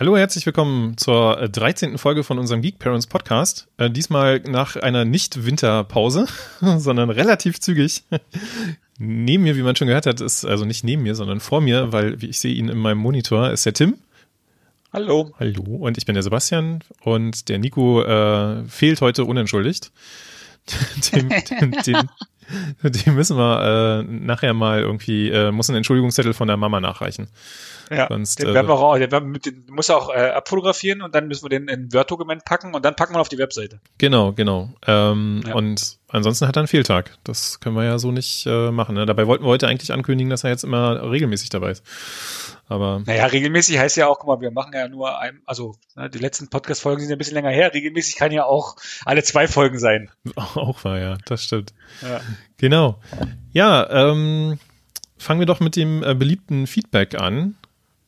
Hallo, herzlich willkommen zur 13. Folge von unserem Geek Parents Podcast. Äh, diesmal nach einer Nicht-Winterpause, sondern relativ zügig. neben mir, wie man schon gehört hat, ist, also nicht neben mir, sondern vor mir, weil wie ich sehe ihn in meinem Monitor, ist der Tim. Hallo. Hallo. Und ich bin der Sebastian und der Nico äh, fehlt heute unentschuldigt. den, den, den, den müssen wir äh, nachher mal irgendwie, äh, muss einen Entschuldigungszettel von der Mama nachreichen. Ja, Sonst, den, werden wir auch, den, werden, den muss er auch äh, abfotografieren und dann müssen wir den in Word-Dokument packen und dann packen wir auf die Webseite. Genau, genau. Ähm, ja. Und ansonsten hat er einen Fehltag. Das können wir ja so nicht äh, machen. Ne? Dabei wollten wir heute eigentlich ankündigen, dass er jetzt immer regelmäßig dabei ist. Aber. Naja, regelmäßig heißt ja auch, guck mal, wir machen ja nur ein, also ne, die letzten Podcast-Folgen sind ja ein bisschen länger her. Regelmäßig kann ja auch alle zwei Folgen sein. Auch war ja, das stimmt. Ja. Genau. Ja, ähm, fangen wir doch mit dem äh, beliebten Feedback an.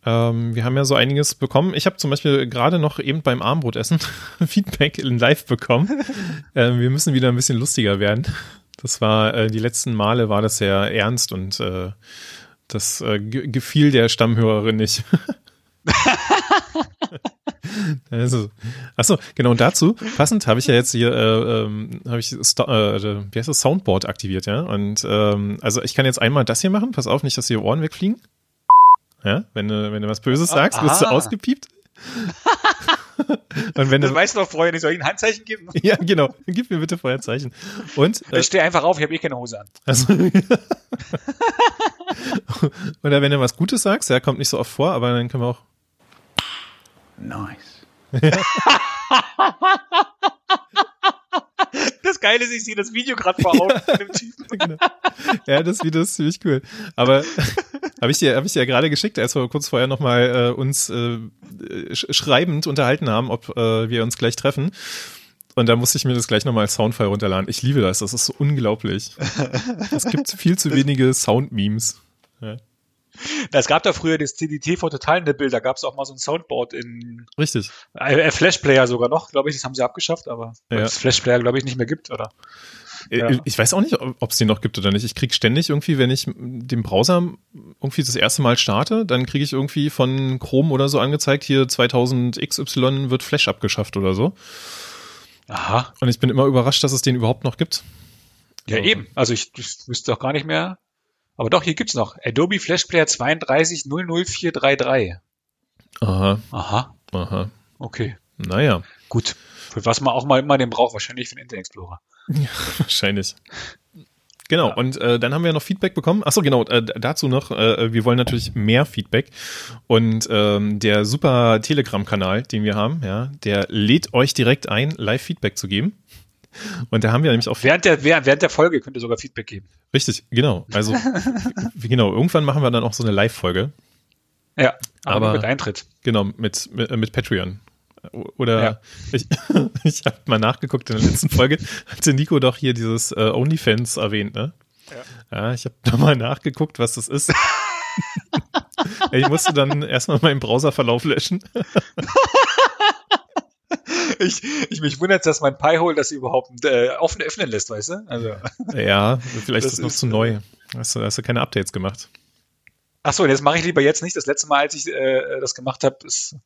Ähm, wir haben ja so einiges bekommen. Ich habe zum Beispiel gerade noch eben beim Armbrotessen Feedback in Live bekommen. ähm, wir müssen wieder ein bisschen lustiger werden. Das war, äh, die letzten Male war das sehr ernst und äh, das äh, gefiel der Stammhörerin nicht. also, achso, genau dazu passend habe ich ja jetzt hier äh, ähm, habe ich äh, wie heißt das Soundboard aktiviert, ja und ähm, also ich kann jetzt einmal das hier machen. Pass auf, nicht, dass hier Ohren wegfliegen. Ja, wenn du, wenn du was Böses sagst, wirst du ausgepiept. Und wenn das du weißt du doch vorher nicht, soll ich ein Handzeichen geben? Ja, genau. Gib mir bitte vorher ein Zeichen. Und? Äh, ich stehe einfach auf, ich habe eh keine Hose an. Also, Oder wenn du was Gutes sagst, ja, kommt nicht so oft vor, aber dann können wir auch. Nice. Das Geile ist, ich sehe das Video gerade vor Augen von dem Typen. genau. Ja, das Video ist ziemlich cool. Aber habe ich dir, habe ich dir ja gerade geschickt, als wir kurz vorher nochmal äh, uns äh, schreibend unterhalten haben, ob äh, wir uns gleich treffen. Und da musste ich mir das gleich nochmal als Soundfile runterladen. Ich liebe das, das ist so unglaublich. es gibt viel zu wenige Sound-Memes. Ja. Es gab da früher das CDT vor Total Nippel, da gab es auch mal so ein Soundboard in Richtig. Äh, Flashplayer sogar noch, glaube ich, das haben sie abgeschafft, aber ja. das Flashplayer, glaube ich, nicht mehr gibt, oder? Äh, ja. Ich weiß auch nicht, ob es die noch gibt oder nicht. Ich kriege ständig irgendwie, wenn ich den Browser irgendwie das erste Mal starte, dann kriege ich irgendwie von Chrome oder so angezeigt, hier 2000 XY wird Flash abgeschafft oder so. Aha. Und ich bin immer überrascht, dass es den überhaupt noch gibt. Ja, also. eben. Also ich, ich wüsste auch gar nicht mehr, aber doch, hier gibt's noch. Adobe Flash Player 3200433. Aha. Aha. Aha. Okay. Naja. Gut. Für was man auch mal immer den braucht, wahrscheinlich für den Internet Explorer. Ja, wahrscheinlich. Genau, ja. und äh, dann haben wir noch Feedback bekommen. Achso, genau, äh, dazu noch, äh, wir wollen natürlich mehr Feedback. Und ähm, der super Telegram-Kanal, den wir haben, ja, der lädt euch direkt ein, Live-Feedback zu geben. Und da haben wir nämlich auch. Während der, während der Folge könnt ihr sogar Feedback geben. Richtig, genau. Also, genau, irgendwann machen wir dann auch so eine Live-Folge. Ja, aber, aber mit Eintritt. Genau, mit, mit, mit Patreon. Oder ja. ich, ich habe mal nachgeguckt in der letzten Folge, hatte Nico doch hier dieses äh, OnlyFans erwähnt, ne? Ja, ja ich habe da mal nachgeguckt, was das ist. ich musste dann erstmal meinen Browserverlauf löschen ich, ich mich wundert, dass mein Pi-Hole das überhaupt äh, offen öffnen lässt, weißt du? Also, ja, vielleicht ist es noch zu neu. Hast du, hast du keine Updates gemacht? Ach so, das mache ich lieber jetzt nicht. Das letzte Mal, als ich äh, das gemacht habe, ist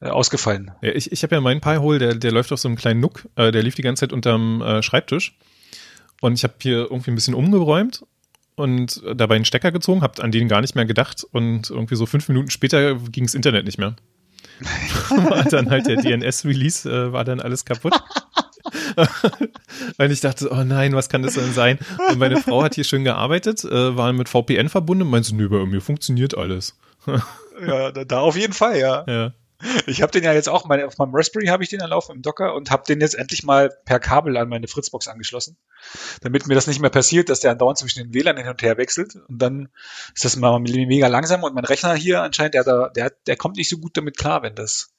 äh, ausgefallen. Ja, ich ich habe ja meinen Pi-Hole, der, der läuft auf so einem kleinen Nook. Äh, der lief die ganze Zeit unterm äh, Schreibtisch. Und ich habe hier irgendwie ein bisschen umgeräumt und dabei einen Stecker gezogen, habe an den gar nicht mehr gedacht. Und irgendwie so fünf Minuten später ging das Internet nicht mehr. War dann halt der DNS-Release, äh, war dann alles kaputt. Weil ich dachte, oh nein, was kann das denn sein? Und meine Frau hat hier schön gearbeitet, äh, war mit VPN verbunden und meinte, nö, bei mir funktioniert alles. ja, da, da auf jeden Fall, ja. Ja. Ich habe den ja jetzt auch, meine, auf meinem Raspberry habe ich den dann laufen im Docker und habe den jetzt endlich mal per Kabel an meine Fritzbox angeschlossen, damit mir das nicht mehr passiert, dass der andauernd zwischen den WLAN hin und her wechselt und dann ist das mal mega langsam und mein Rechner hier anscheinend, der, der, der kommt nicht so gut damit klar, wenn das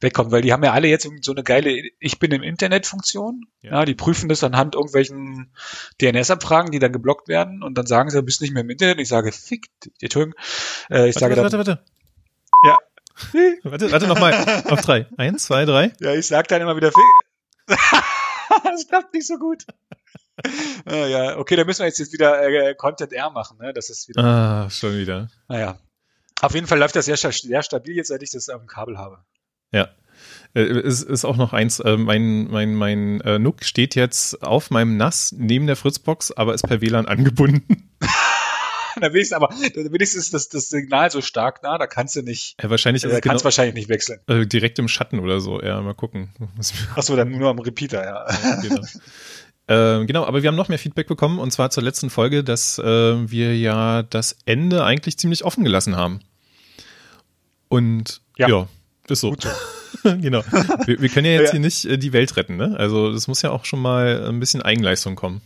wegkommt, weil die haben ja alle jetzt so eine geile Ich bin im Internet-Funktion. Ja. ja. die prüfen das anhand irgendwelchen DNS-Abfragen, die dann geblockt werden und dann sagen sie, du bist nicht mehr im Internet. Ich sage, fick, Entschuldigung. Äh, ich warte, sage warte, dann, warte, warte. Warte, warte nochmal. Auf drei. Eins, zwei, drei. Ja, ich sag dann immer wieder das klappt nicht so gut. Ah, ja, okay, dann müssen wir jetzt, jetzt wieder äh, Content R machen, ne? Das ist wieder. Ah, schon wieder. Naja. Auf jeden Fall läuft das sehr, sehr stabil jetzt, seit ich das auf dem Kabel habe. Ja. Äh, es ist auch noch eins, äh, mein, mein, mein äh, Nook steht jetzt auf meinem NAS neben der Fritzbox, aber ist per WLAN angebunden. wenigstens, aber wenigstens ist das, das Signal so stark nah, da kannst du nicht. Ja, wahrscheinlich äh, kannst genau, wahrscheinlich nicht wechseln. Äh, direkt im Schatten oder so, ja, mal gucken. Achso, dann nur am Repeater, ja. genau. Äh, genau, aber wir haben noch mehr Feedback bekommen und zwar zur letzten Folge, dass äh, wir ja das Ende eigentlich ziemlich offen gelassen haben. Und ja, ja ist so. So. genau. Wir, wir, können ja jetzt ja. hier nicht äh, die Welt retten, ne? Also das muss ja auch schon mal ein bisschen Eigenleistung kommen.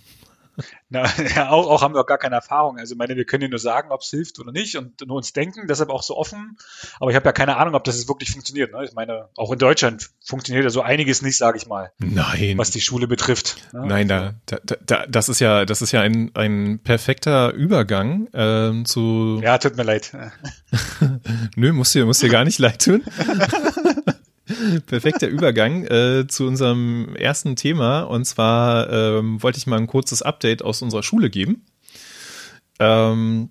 Na, ja, auch, auch haben wir auch gar keine Erfahrung. Also ich meine, wir können ja nur sagen, ob es hilft oder nicht und nur uns denken, deshalb auch so offen. Aber ich habe ja keine Ahnung, ob das jetzt wirklich funktioniert. Ne? Ich meine, auch in Deutschland funktioniert ja so einiges nicht, sage ich mal. Nein. Was die Schule betrifft. Ne? Nein, da, da, da, das ist ja, das ist ja ein, ein perfekter Übergang ähm, zu. Ja, tut mir leid. Nö, muss dir, muss dir gar nicht leid tun. Perfekter Übergang äh, zu unserem ersten Thema. Und zwar ähm, wollte ich mal ein kurzes Update aus unserer Schule geben. Ähm,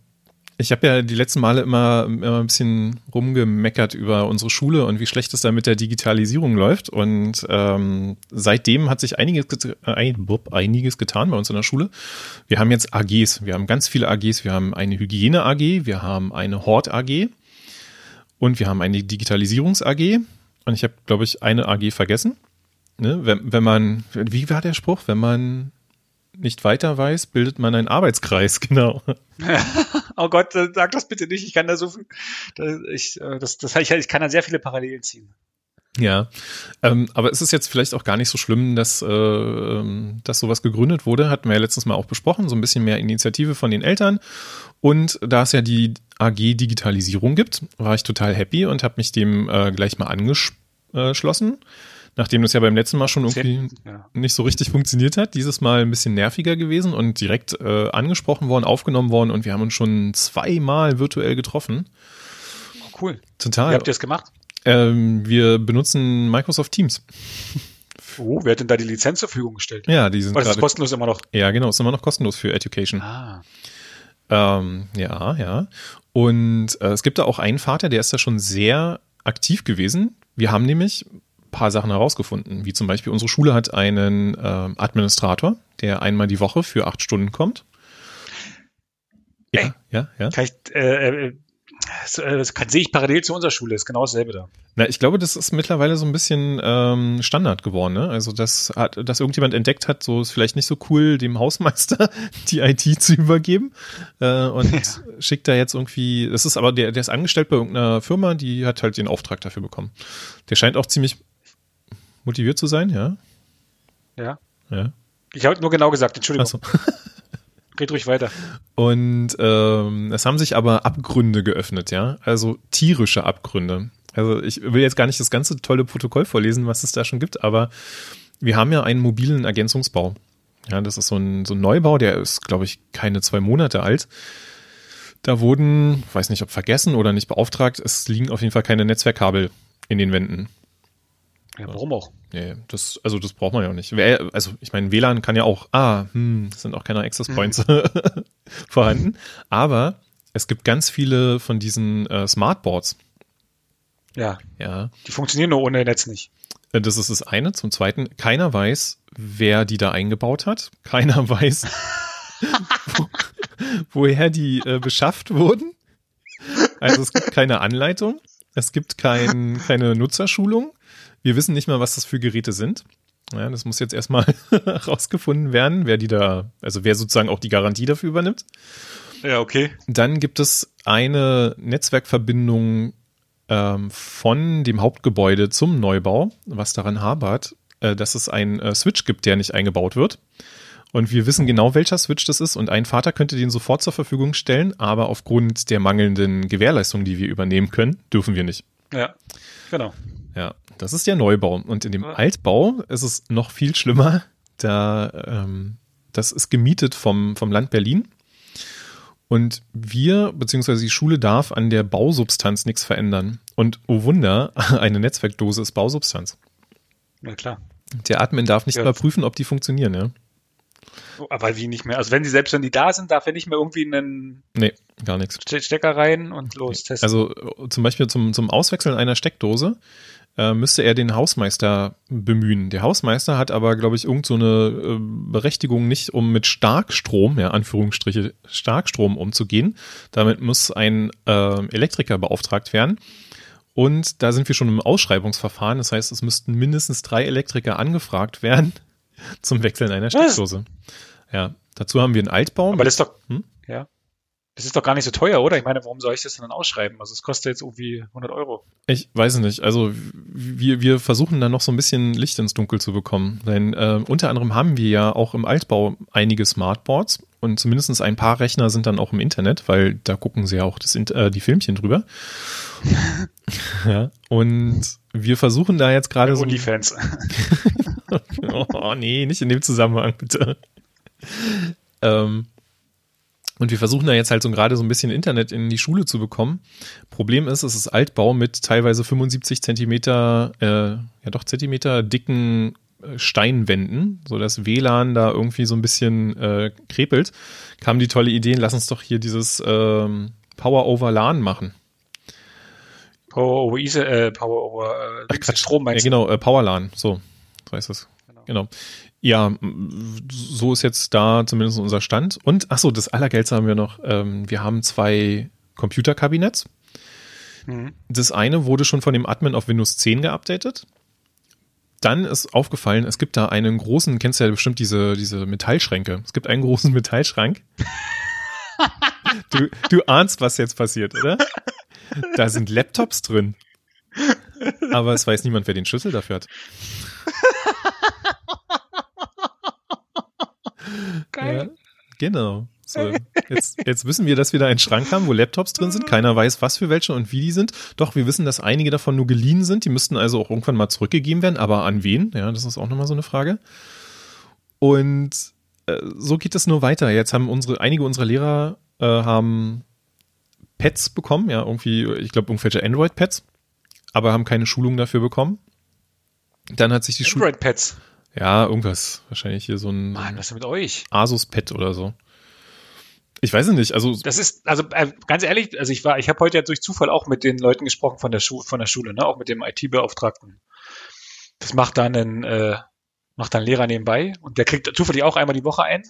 ich habe ja die letzten Male immer, immer ein bisschen rumgemeckert über unsere Schule und wie schlecht es da mit der Digitalisierung läuft. Und ähm, seitdem hat sich einiges, äh, einiges getan bei uns in der Schule. Wir haben jetzt AGs. Wir haben ganz viele AGs. Wir haben eine Hygiene-AG, wir haben eine Hort-AG und wir haben eine Digitalisierungs-AG. Und ich habe, glaube ich, eine AG vergessen. Ne? Wenn, wenn man, wie war der Spruch? Wenn man nicht weiter weiß, bildet man einen Arbeitskreis, genau. oh Gott, sag das bitte nicht. Ich kann da so viel, ich, äh, das, das, ich, ich kann da sehr viele Parallelen ziehen. Ja, ähm, aber es ist jetzt vielleicht auch gar nicht so schlimm, dass, äh, ähm, dass sowas gegründet wurde. Hatten wir ja letztes Mal auch besprochen, so ein bisschen mehr Initiative von den Eltern. Und da es ja die AG Digitalisierung gibt, war ich total happy und habe mich dem äh, gleich mal angeschlossen. Nachdem das ja beim letzten Mal schon irgendwie ja. nicht so richtig funktioniert hat, dieses Mal ein bisschen nerviger gewesen und direkt äh, angesprochen worden, aufgenommen worden und wir haben uns schon zweimal virtuell getroffen. Oh, cool. Total. Wie habt ihr es gemacht? Ähm, wir benutzen Microsoft Teams. Oh, wer hat denn da die Lizenz zur Verfügung gestellt? Ja, die sind. Oh, das ist kostenlos immer noch. Ja, genau, ist immer noch kostenlos für Education. Ah. Ähm, ja, ja. Und äh, es gibt da auch einen Vater, der ist da schon sehr aktiv gewesen. Wir haben nämlich ein paar Sachen herausgefunden, wie zum Beispiel unsere Schule hat einen äh, Administrator, der einmal die Woche für acht Stunden kommt. Ja, Ey, ja, ja. Kann ich, äh, äh das, das sehe ich parallel zu unserer Schule, ist genau dasselbe da. Na, ich glaube, das ist mittlerweile so ein bisschen ähm, Standard geworden. Ne? Also, dass, hat, dass irgendjemand entdeckt hat, so ist vielleicht nicht so cool, dem Hausmeister die IT zu übergeben äh, und ja. schickt da jetzt irgendwie, das ist aber, der, der ist angestellt bei irgendeiner Firma, die hat halt den Auftrag dafür bekommen. Der scheint auch ziemlich motiviert zu sein, ja? Ja. Ja. Ich habe nur genau gesagt, Entschuldigung. So. Red ruhig weiter. Und ähm, es haben sich aber Abgründe geöffnet, ja. Also tierische Abgründe. Also ich will jetzt gar nicht das ganze tolle Protokoll vorlesen, was es da schon gibt, aber wir haben ja einen mobilen Ergänzungsbau. Ja, das ist so ein, so ein Neubau, der ist, glaube ich, keine zwei Monate alt. Da wurden, weiß nicht, ob vergessen oder nicht beauftragt, es liegen auf jeden Fall keine Netzwerkkabel in den Wänden. Ja, warum auch? Nee, das, also das braucht man ja auch nicht. Also ich meine, WLAN kann ja auch, ah, hm, es sind auch keine Access mhm. Points mhm. vorhanden. Aber es gibt ganz viele von diesen äh, Smartboards. Ja. Ja. Die funktionieren nur ohne Netz nicht. Äh, das ist das eine. Zum zweiten, keiner weiß, wer die da eingebaut hat. Keiner weiß, wo, woher die äh, beschafft wurden. Also es gibt keine Anleitung. Es gibt kein, keine Nutzerschulung. Wir wissen nicht mal, was das für Geräte sind. Ja, das muss jetzt erstmal rausgefunden werden, wer die da, also wer sozusagen auch die Garantie dafür übernimmt. Ja, okay. Dann gibt es eine Netzwerkverbindung ähm, von dem Hauptgebäude zum Neubau, was daran habert, äh, dass es einen äh, Switch gibt, der nicht eingebaut wird. Und wir wissen genau, welcher Switch das ist. Und ein Vater könnte den sofort zur Verfügung stellen, aber aufgrund der mangelnden Gewährleistung, die wir übernehmen können, dürfen wir nicht. Ja, genau. Ja, das ist der Neubau. Und in dem Altbau ist es noch viel schlimmer. Da, ähm, das ist gemietet vom, vom Land Berlin. Und wir, beziehungsweise die Schule darf an der Bausubstanz nichts verändern. Und oh Wunder, eine Netzwerkdose ist Bausubstanz. Ja, klar. Der Admin darf nicht ja. mal prüfen, ob die funktionieren, ja. Aber wie nicht mehr? Also wenn die selbst wenn die da sind, darf er nicht mehr irgendwie einen Nee, gar nichts. Stecker rein und los testen. Also äh, zum Beispiel zum, zum Auswechseln einer Steckdose äh, müsste er den Hausmeister bemühen. Der Hausmeister hat aber, glaube ich, irgend so eine äh, Berechtigung nicht, um mit Starkstrom, ja, Anführungsstriche, Starkstrom umzugehen. Damit muss ein äh, Elektriker beauftragt werden. Und da sind wir schon im Ausschreibungsverfahren. Das heißt, es müssten mindestens drei Elektriker angefragt werden zum Wechseln einer Steckdose. Ja, dazu haben wir einen Altbau. Aber das ist doch, hm? ja. Das ist doch gar nicht so teuer, oder? Ich meine, warum soll ich das denn dann ausschreiben? Also es kostet jetzt irgendwie 100 Euro. Ich weiß nicht. Also wir, wir versuchen da noch so ein bisschen Licht ins Dunkel zu bekommen. Denn äh, unter anderem haben wir ja auch im Altbau einige Smartboards und zumindest ein paar Rechner sind dann auch im Internet, weil da gucken sie ja auch das, äh, die Filmchen drüber. ja, und wir versuchen da jetzt gerade so. Uni-Fans. oh, nee, nicht in dem Zusammenhang, bitte. ähm, und wir versuchen da jetzt halt so gerade so ein bisschen Internet in die Schule zu bekommen. Problem ist, es ist Altbau mit teilweise 75 Zentimeter, äh, ja doch Zentimeter dicken äh, Steinwänden, so dass WLAN da irgendwie so ein bisschen äh, krepelt, kam die tolle Idee, lass uns doch hier dieses ähm, Power over LAN machen. Power over Ether, äh, Power over äh, Ach, Strom meinst Ja, genau, äh, Power LAN, so, so heißt es. Genau. genau. Ja, so ist jetzt da zumindest unser Stand. Und ach so, das Allergeilste haben wir noch. Ähm, wir haben zwei Computerkabinetts. Mhm. Das eine wurde schon von dem Admin auf Windows 10 geupdatet. Dann ist aufgefallen, es gibt da einen großen, kennst du ja bestimmt diese, diese Metallschränke. Es gibt einen großen Metallschrank. du, du ahnst, was jetzt passiert, oder? Da sind Laptops drin. Aber es weiß niemand, wer den Schlüssel dafür hat. Geil. Ja, genau. So, jetzt, jetzt wissen wir, dass wir da einen Schrank haben, wo Laptops drin sind. Keiner weiß, was für welche und wie die sind. Doch, wir wissen, dass einige davon nur geliehen sind. Die müssten also auch irgendwann mal zurückgegeben werden. Aber an wen? Ja, das ist auch nochmal so eine Frage. Und äh, so geht es nur weiter. Jetzt haben unsere, einige unserer Lehrer äh, haben Pads bekommen. Ja, irgendwie, ich glaube, irgendwelche Android-Pads. Aber haben keine Schulung dafür bekommen. Dann hat sich die Schule. Android-Pads. Ja, irgendwas. Wahrscheinlich hier so ein Mann, was ist mit euch? Asus-Pad oder so. Ich weiß nicht, also. Das ist, also äh, ganz ehrlich, also ich war, ich habe heute ja durch Zufall auch mit den Leuten gesprochen von der, Schu von der Schule, ne? auch mit dem IT-Beauftragten. Das macht dann ein, äh, macht dann Lehrer nebenbei und der kriegt zufällig auch einmal die Woche ein.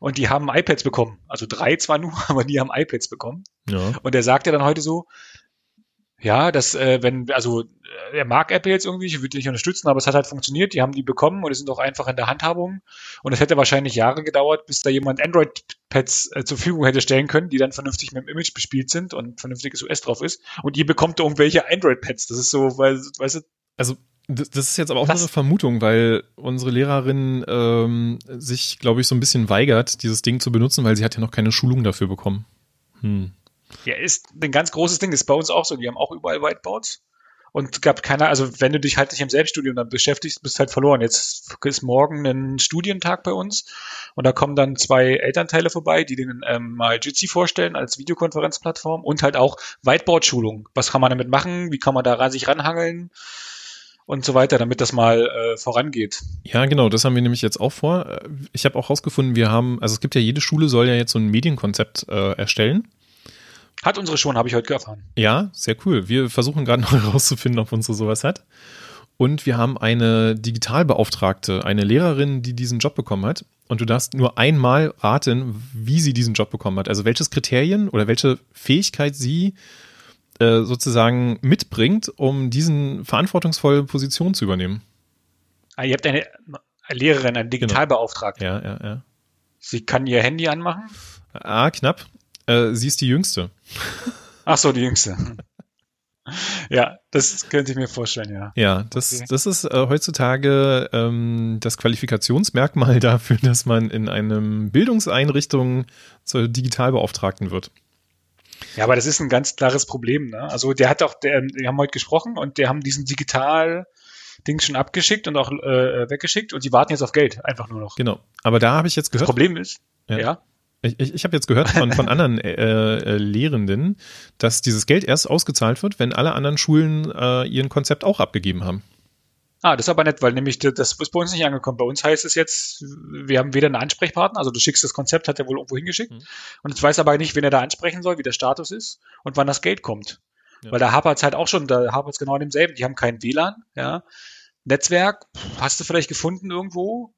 Und die haben iPads bekommen. Also drei zwar nur, aber die haben iPads bekommen. Ja. Und der sagte dann heute so, ja, dass äh, wenn, also äh, er mag Apple jetzt irgendwie, ich würde nicht unterstützen, aber es hat halt funktioniert, die haben die bekommen und die sind auch einfach in der Handhabung. Und es hätte wahrscheinlich Jahre gedauert, bis da jemand Android-Pads äh, zur Verfügung hätte stellen können, die dann vernünftig mit dem Image bespielt sind und vernünftiges US drauf ist. Und ihr bekommt irgendwelche Android-Pads. Das ist so, weil, weißt du. Also das ist jetzt aber auch eine Vermutung, weil unsere Lehrerin ähm, sich, glaube ich, so ein bisschen weigert, dieses Ding zu benutzen, weil sie hat ja noch keine Schulung dafür bekommen. Hm. Ja, ist ein ganz großes Ding, ist bei uns auch so. Die haben auch überall Whiteboards. Und gab keiner, also wenn du dich halt nicht im Selbststudium dann beschäftigst, bist halt verloren. Jetzt ist morgen ein Studientag bei uns und da kommen dann zwei Elternteile vorbei, die denen ähm, mal Jitsi vorstellen als Videokonferenzplattform und halt auch Whiteboard-Schulung. Was kann man damit machen? Wie kann man da sich ranhangeln? und so weiter, damit das mal äh, vorangeht. Ja, genau, das haben wir nämlich jetzt auch vor. Ich habe auch herausgefunden, wir haben, also es gibt ja jede Schule soll ja jetzt so ein Medienkonzept äh, erstellen. Hat unsere schon, habe ich heute erfahren. Ja, sehr cool. Wir versuchen gerade noch herauszufinden, ob unsere sowas hat. Und wir haben eine Digitalbeauftragte, eine Lehrerin, die diesen Job bekommen hat. Und du darfst nur einmal raten, wie sie diesen Job bekommen hat. Also welches Kriterien oder welche Fähigkeit sie äh, sozusagen mitbringt, um diesen verantwortungsvolle Position zu übernehmen. Ah, ihr habt eine, Lehrerin, eine genau. Digitalbeauftragte. Genau. Ja, ja, ja. Sie kann ihr Handy anmachen? Ah, knapp. Äh, sie ist die Jüngste. Ach so, die Jüngste. Ja, das könnte ich mir vorstellen, ja. Ja, das, okay. das ist äh, heutzutage ähm, das Qualifikationsmerkmal dafür, dass man in einem Bildungseinrichtung zur Digitalbeauftragten wird. Ja, aber das ist ein ganz klares Problem. Ne? Also der hat auch, der, die haben heute gesprochen und der haben diesen Digital Ding schon abgeschickt und auch äh, weggeschickt und die warten jetzt auf Geld, einfach nur noch. Genau. Aber da habe ich jetzt gehört. Das Problem ist, ja. ja ich, ich, ich habe jetzt gehört von, von anderen äh, äh, Lehrenden, dass dieses Geld erst ausgezahlt wird, wenn alle anderen Schulen äh, ihren Konzept auch abgegeben haben. Ah, das ist aber nett, weil nämlich das ist bei uns nicht angekommen. Bei uns heißt es jetzt, wir haben weder einen Ansprechpartner, also du schickst das Konzept, hat er wohl irgendwo hingeschickt. Mhm. Und ich weiß aber nicht, wen er da ansprechen soll, wie der Status ist und wann das Geld kommt. Ja. Weil da hapert es halt auch schon, da hapert es genau an demselben. Die haben kein WLAN, ja. Netzwerk, hast du vielleicht gefunden irgendwo?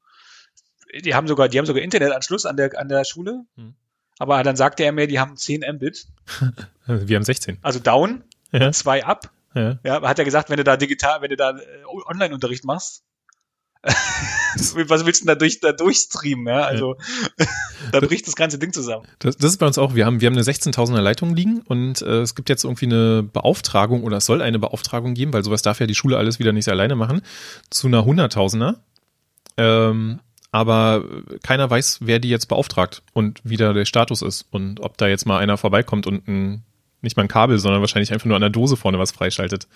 Die haben sogar, die haben sogar Internetanschluss an der, an der Schule. Mhm. Aber dann sagte er mir, die haben 10 Mbit. Wir haben 16. Also down, ja. zwei ab. Ja. ja, hat er gesagt, wenn du da digital, wenn du da äh, Online-Unterricht machst, was willst du denn da, durch, da durchstreamen? Ja, also ja. da bricht das ganze Ding zusammen. Das, das, ist bei uns auch. Wir haben, wir haben eine 16.000er Leitung liegen und äh, es gibt jetzt irgendwie eine Beauftragung oder es soll eine Beauftragung geben, weil sowas darf ja die Schule alles wieder nicht alleine machen, zu einer 100.000er. Ähm, aber keiner weiß, wer die jetzt beauftragt und wie da der Status ist und ob da jetzt mal einer vorbeikommt und ein nicht mal ein Kabel, sondern wahrscheinlich einfach nur an der Dose vorne was freischaltet.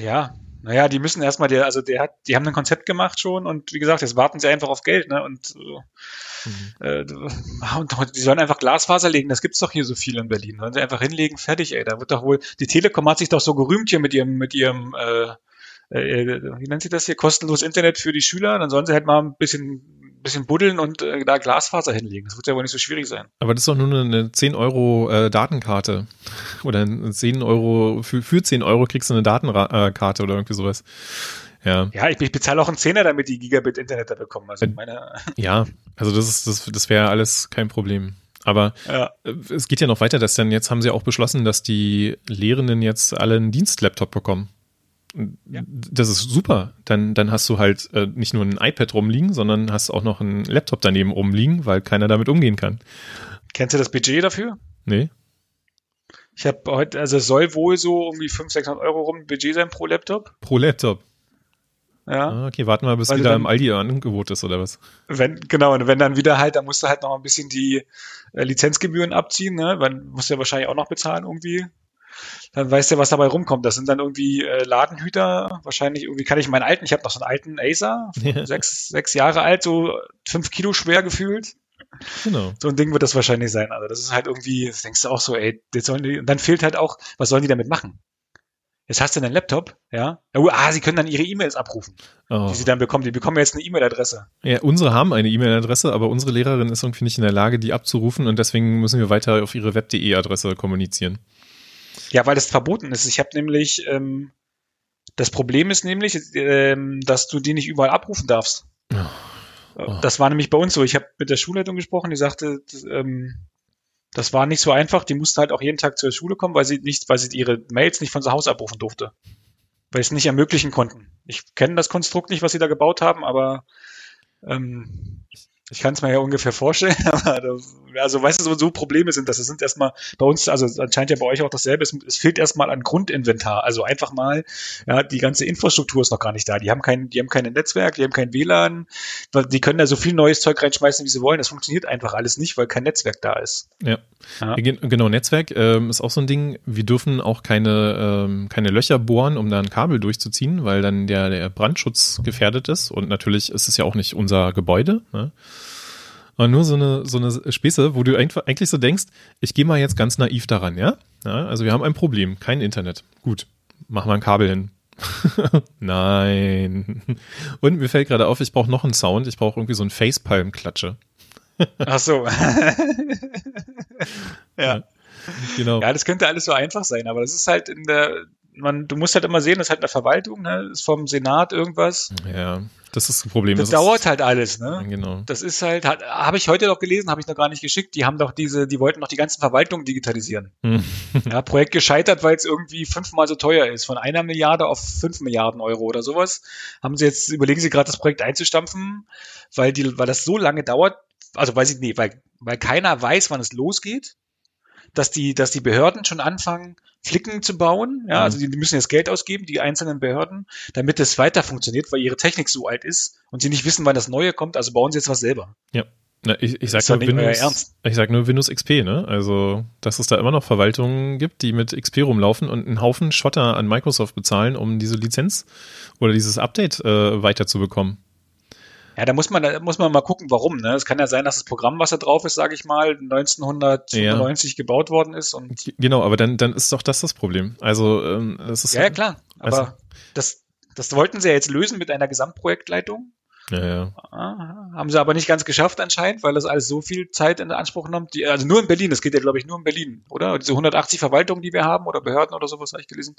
Ja, naja, die müssen erstmal, der, also der hat, die haben ein Konzept gemacht schon und wie gesagt, jetzt warten sie einfach auf Geld, ne? Und, mhm. äh, und die sollen einfach Glasfaser legen, das gibt's doch hier so viel in Berlin. Sollen sie einfach hinlegen, fertig, ey. Da wird doch wohl, die Telekom hat sich doch so gerühmt hier mit ihrem, mit ihrem, äh, äh, wie nennt sie das hier, kostenlos Internet für die Schüler, dann sollen sie halt mal ein bisschen bisschen buddeln und äh, da Glasfaser hinlegen. Das wird ja wohl nicht so schwierig sein. Aber das ist doch nur eine, eine 10 Euro äh, Datenkarte. Oder 10 Euro, für, für 10 Euro kriegst du eine Datenkarte oder irgendwie sowas. Ja, ja ich, ich bezahle auch einen Zehner, damit die Gigabit Internet da bekommen. Also äh, meine ja, also das ist, das, das wäre alles kein Problem. Aber ja. Äh, es geht ja noch weiter, dass dann jetzt haben sie auch beschlossen, dass die Lehrenden jetzt alle einen Dienstlaptop bekommen. Ja. Das ist super. Dann, dann hast du halt äh, nicht nur ein iPad rumliegen, sondern hast auch noch einen Laptop daneben rumliegen, weil keiner damit umgehen kann. Kennst du das Budget dafür? Nee. Ich habe heute, also es soll wohl so irgendwie 500, 600 Euro rum Budget sein pro Laptop. Pro Laptop. Ja. Ah, okay, warten wir, bis Weil wieder dann, im Aldi Angebot ist, oder was? Wenn, genau, und wenn dann wieder halt, dann musst du halt noch ein bisschen die äh, Lizenzgebühren abziehen, ne? Weil musst du ja wahrscheinlich auch noch bezahlen irgendwie dann weißt du, was dabei rumkommt. Das sind dann irgendwie äh, Ladenhüter. Wahrscheinlich irgendwie kann ich meinen alten, ich habe noch so einen alten Acer, ja. sechs, sechs Jahre alt, so fünf Kilo schwer gefühlt. Genau. So ein Ding wird das wahrscheinlich sein. Also das ist halt irgendwie, das denkst du auch so, ey, das sollen die, und dann fehlt halt auch, was sollen die damit machen? Jetzt hast du einen Laptop, ja. Ah, sie können dann ihre E-Mails abrufen, oh. die sie dann bekommen. Die bekommen jetzt eine E-Mail-Adresse. Ja, unsere haben eine E-Mail-Adresse, aber unsere Lehrerin ist irgendwie nicht in der Lage, die abzurufen und deswegen müssen wir weiter auf ihre Web.de-Adresse kommunizieren. Ja, weil das verboten ist. Ich habe nämlich, ähm, das Problem ist nämlich, ähm, dass du die nicht überall abrufen darfst. Oh. Oh. Das war nämlich bei uns so. Ich habe mit der Schulleitung gesprochen, die sagte, das, ähm, das war nicht so einfach. Die musste halt auch jeden Tag zur Schule kommen, weil sie nicht, weil sie ihre Mails nicht von zu Hause abrufen durfte. Weil sie es nicht ermöglichen konnten. Ich kenne das Konstrukt nicht, was sie da gebaut haben, aber ähm, ich kann es mir ja ungefähr vorstellen, aber also weißt du, so Probleme sind das. Es sind erstmal bei uns, also anscheinend ja bei euch auch dasselbe, es, es fehlt erstmal an Grundinventar. Also einfach mal, ja, die ganze Infrastruktur ist noch gar nicht da. Die haben kein, die haben kein Netzwerk, die haben kein WLAN, die können da so viel neues Zeug reinschmeißen, wie sie wollen. Das funktioniert einfach alles nicht, weil kein Netzwerk da ist. Ja. ja. Genau, Netzwerk ähm, ist auch so ein Ding. Wir dürfen auch keine, ähm, keine Löcher bohren, um da ein Kabel durchzuziehen, weil dann der, der Brandschutz gefährdet ist. Und natürlich ist es ja auch nicht unser Gebäude. Ne? Aber nur so eine, so eine Späße, wo du eigentlich so denkst, ich gehe mal jetzt ganz naiv daran, ja? ja? Also wir haben ein Problem, kein Internet. Gut, mach mal ein Kabel hin. Nein. Und mir fällt gerade auf, ich brauche noch einen Sound. Ich brauche irgendwie so einen Facepalm-Klatsche. Ach so. ja. ja. Genau. Ja, das könnte alles so einfach sein, aber das ist halt in der, man, du musst halt immer sehen, das ist halt eine Verwaltung, ne? ist vom Senat irgendwas. Ja. Das ist das Problem. Das, das dauert halt alles, ne? Genau. Das ist halt, habe ich heute noch gelesen, habe ich noch gar nicht geschickt. Die haben doch diese, die wollten noch die ganzen Verwaltungen digitalisieren. Hm. ja, Projekt gescheitert, weil es irgendwie fünfmal so teuer ist. Von einer Milliarde auf fünf Milliarden Euro oder sowas. Haben sie jetzt, überlegen sie gerade das Projekt einzustampfen, weil die, weil das so lange dauert, also weiß ich, nee, weil, weil keiner weiß, wann es losgeht dass die, dass die Behörden schon anfangen, Flicken zu bauen. Ja, mhm. also die, die müssen jetzt Geld ausgeben, die einzelnen Behörden, damit es weiter funktioniert, weil ihre Technik so alt ist und sie nicht wissen, wann das Neue kommt. Also bauen sie jetzt was selber. Ja. Na, ich, ich sag nur Windows, ich sag nur Windows XP, ne? Also, dass es da immer noch Verwaltungen gibt, die mit XP rumlaufen und einen Haufen Schotter an Microsoft bezahlen, um diese Lizenz oder dieses Update äh, weiterzubekommen. Ja, da muss man, da muss man mal gucken, warum. Ne? Es kann ja sein, dass das Programm, was da drauf ist, sage ich mal, 1995 ja. gebaut worden ist. Und genau, aber dann, dann ist doch das das Problem. Also ähm, es ist ja, ja klar. Aber also, das, Das wollten sie ja jetzt lösen mit einer Gesamtprojektleitung. Ja, ja. Ah, haben sie aber nicht ganz geschafft anscheinend, weil das alles so viel Zeit in Anspruch nimmt. Die, also nur in Berlin, das geht ja glaube ich nur in Berlin, oder? Diese 180 Verwaltungen, die wir haben oder Behörden oder sowas habe ich gelesen,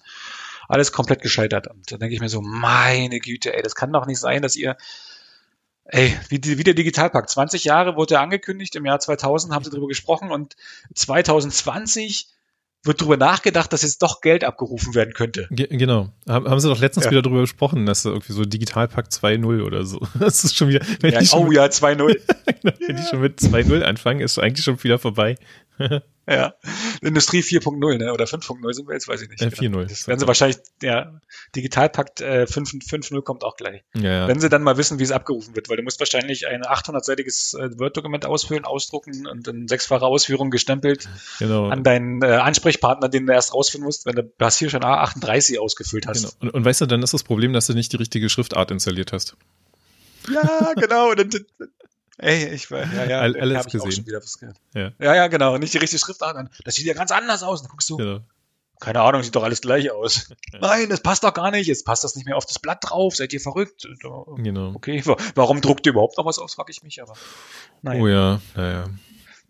alles komplett gescheitert. Und da denke ich mir so, meine Güte, ey, das kann doch nicht sein, dass ihr, ey, wie, wie der Digitalpakt, 20 Jahre wurde er angekündigt, im Jahr 2000 haben sie darüber gesprochen und 2020 wird darüber nachgedacht, dass jetzt doch Geld abgerufen werden könnte. Ge genau. Haben sie doch letztens ja. wieder darüber gesprochen, dass irgendwie so Digitalpakt 2.0 oder so. Das ist schon wieder. Wenn ja, oh ja, 2.0. wenn die schon mit 2.0 anfangen, ist eigentlich schon wieder vorbei. Ja, Industrie 4.0 ne? oder 5.0 sind wir jetzt, weiß ich nicht. Äh, 4.0. Das werden sie wahrscheinlich, ja, Digitalpakt äh, 5.0 kommt auch gleich. Ja, ja. Wenn sie dann mal wissen, wie es abgerufen wird, weil du musst wahrscheinlich ein 800-seitiges äh, Word-Dokument ausfüllen, ausdrucken und in sechsfache Ausführung gestempelt genau. an deinen äh, Ansprechpartner, den du erst rausfinden musst, wenn du das hier schon A38 ausgefüllt hast. Genau. Und, und weißt du, dann ist das Problem, dass du nicht die richtige Schriftart installiert hast. Ja, genau. Und dann, Ey, ich war, ja, ja, All, alles gesehen. Auch schon wieder was gehört. Ja. ja, ja, genau. Nicht die richtige Schriftart an. Das sieht ja ganz anders aus. Dann guckst du. Genau. Keine Ahnung, sieht doch alles gleich aus. Nein, das passt doch gar nicht. Jetzt passt das nicht mehr auf das Blatt drauf. Seid ihr verrückt? Genau. Okay, warum druckt ihr überhaupt noch was aus, frage ich mich. Aber naja. Oh ja, naja.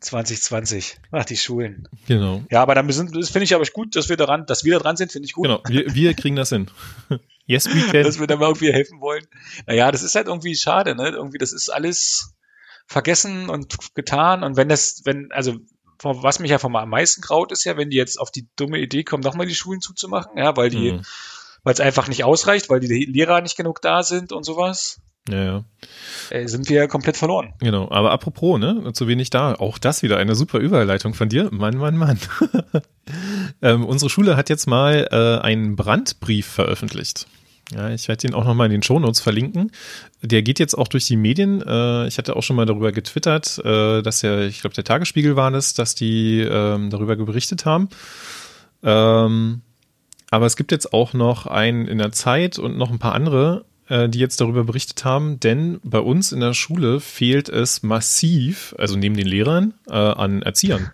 2020. Ach, die Schulen. Genau. Ja, aber dann sind, das finde ich aber gut, dass wir daran, dass wir da dran sind, finde ich gut. Genau, wir, wir kriegen das hin. Yes, we can. dass wir da mal irgendwie helfen wollen. Naja, das ist halt irgendwie schade, ne? Irgendwie, das ist alles, vergessen und getan. Und wenn das, wenn, also was mich ja vom am meisten graut, ist ja, wenn die jetzt auf die dumme Idee kommen, nochmal die Schulen zuzumachen, ja, weil die, mhm. weil es einfach nicht ausreicht, weil die Lehrer nicht genug da sind und sowas. Ja, ja. Äh, sind wir komplett verloren. Genau, aber apropos, ne, zu wenig da, auch das wieder eine super Überleitung von dir. Mann, Mann, Mann. ähm, unsere Schule hat jetzt mal äh, einen Brandbrief veröffentlicht. Ja, ich werde den auch nochmal in den Shownotes verlinken. Der geht jetzt auch durch die Medien. Äh, ich hatte auch schon mal darüber getwittert, äh, dass ja, ich glaube, der Tagesspiegel war es, dass die ähm, darüber berichtet haben. Ähm, aber es gibt jetzt auch noch einen in der Zeit und noch ein paar andere, äh, die jetzt darüber berichtet haben, denn bei uns in der Schule fehlt es massiv, also neben den Lehrern, an Erziehern.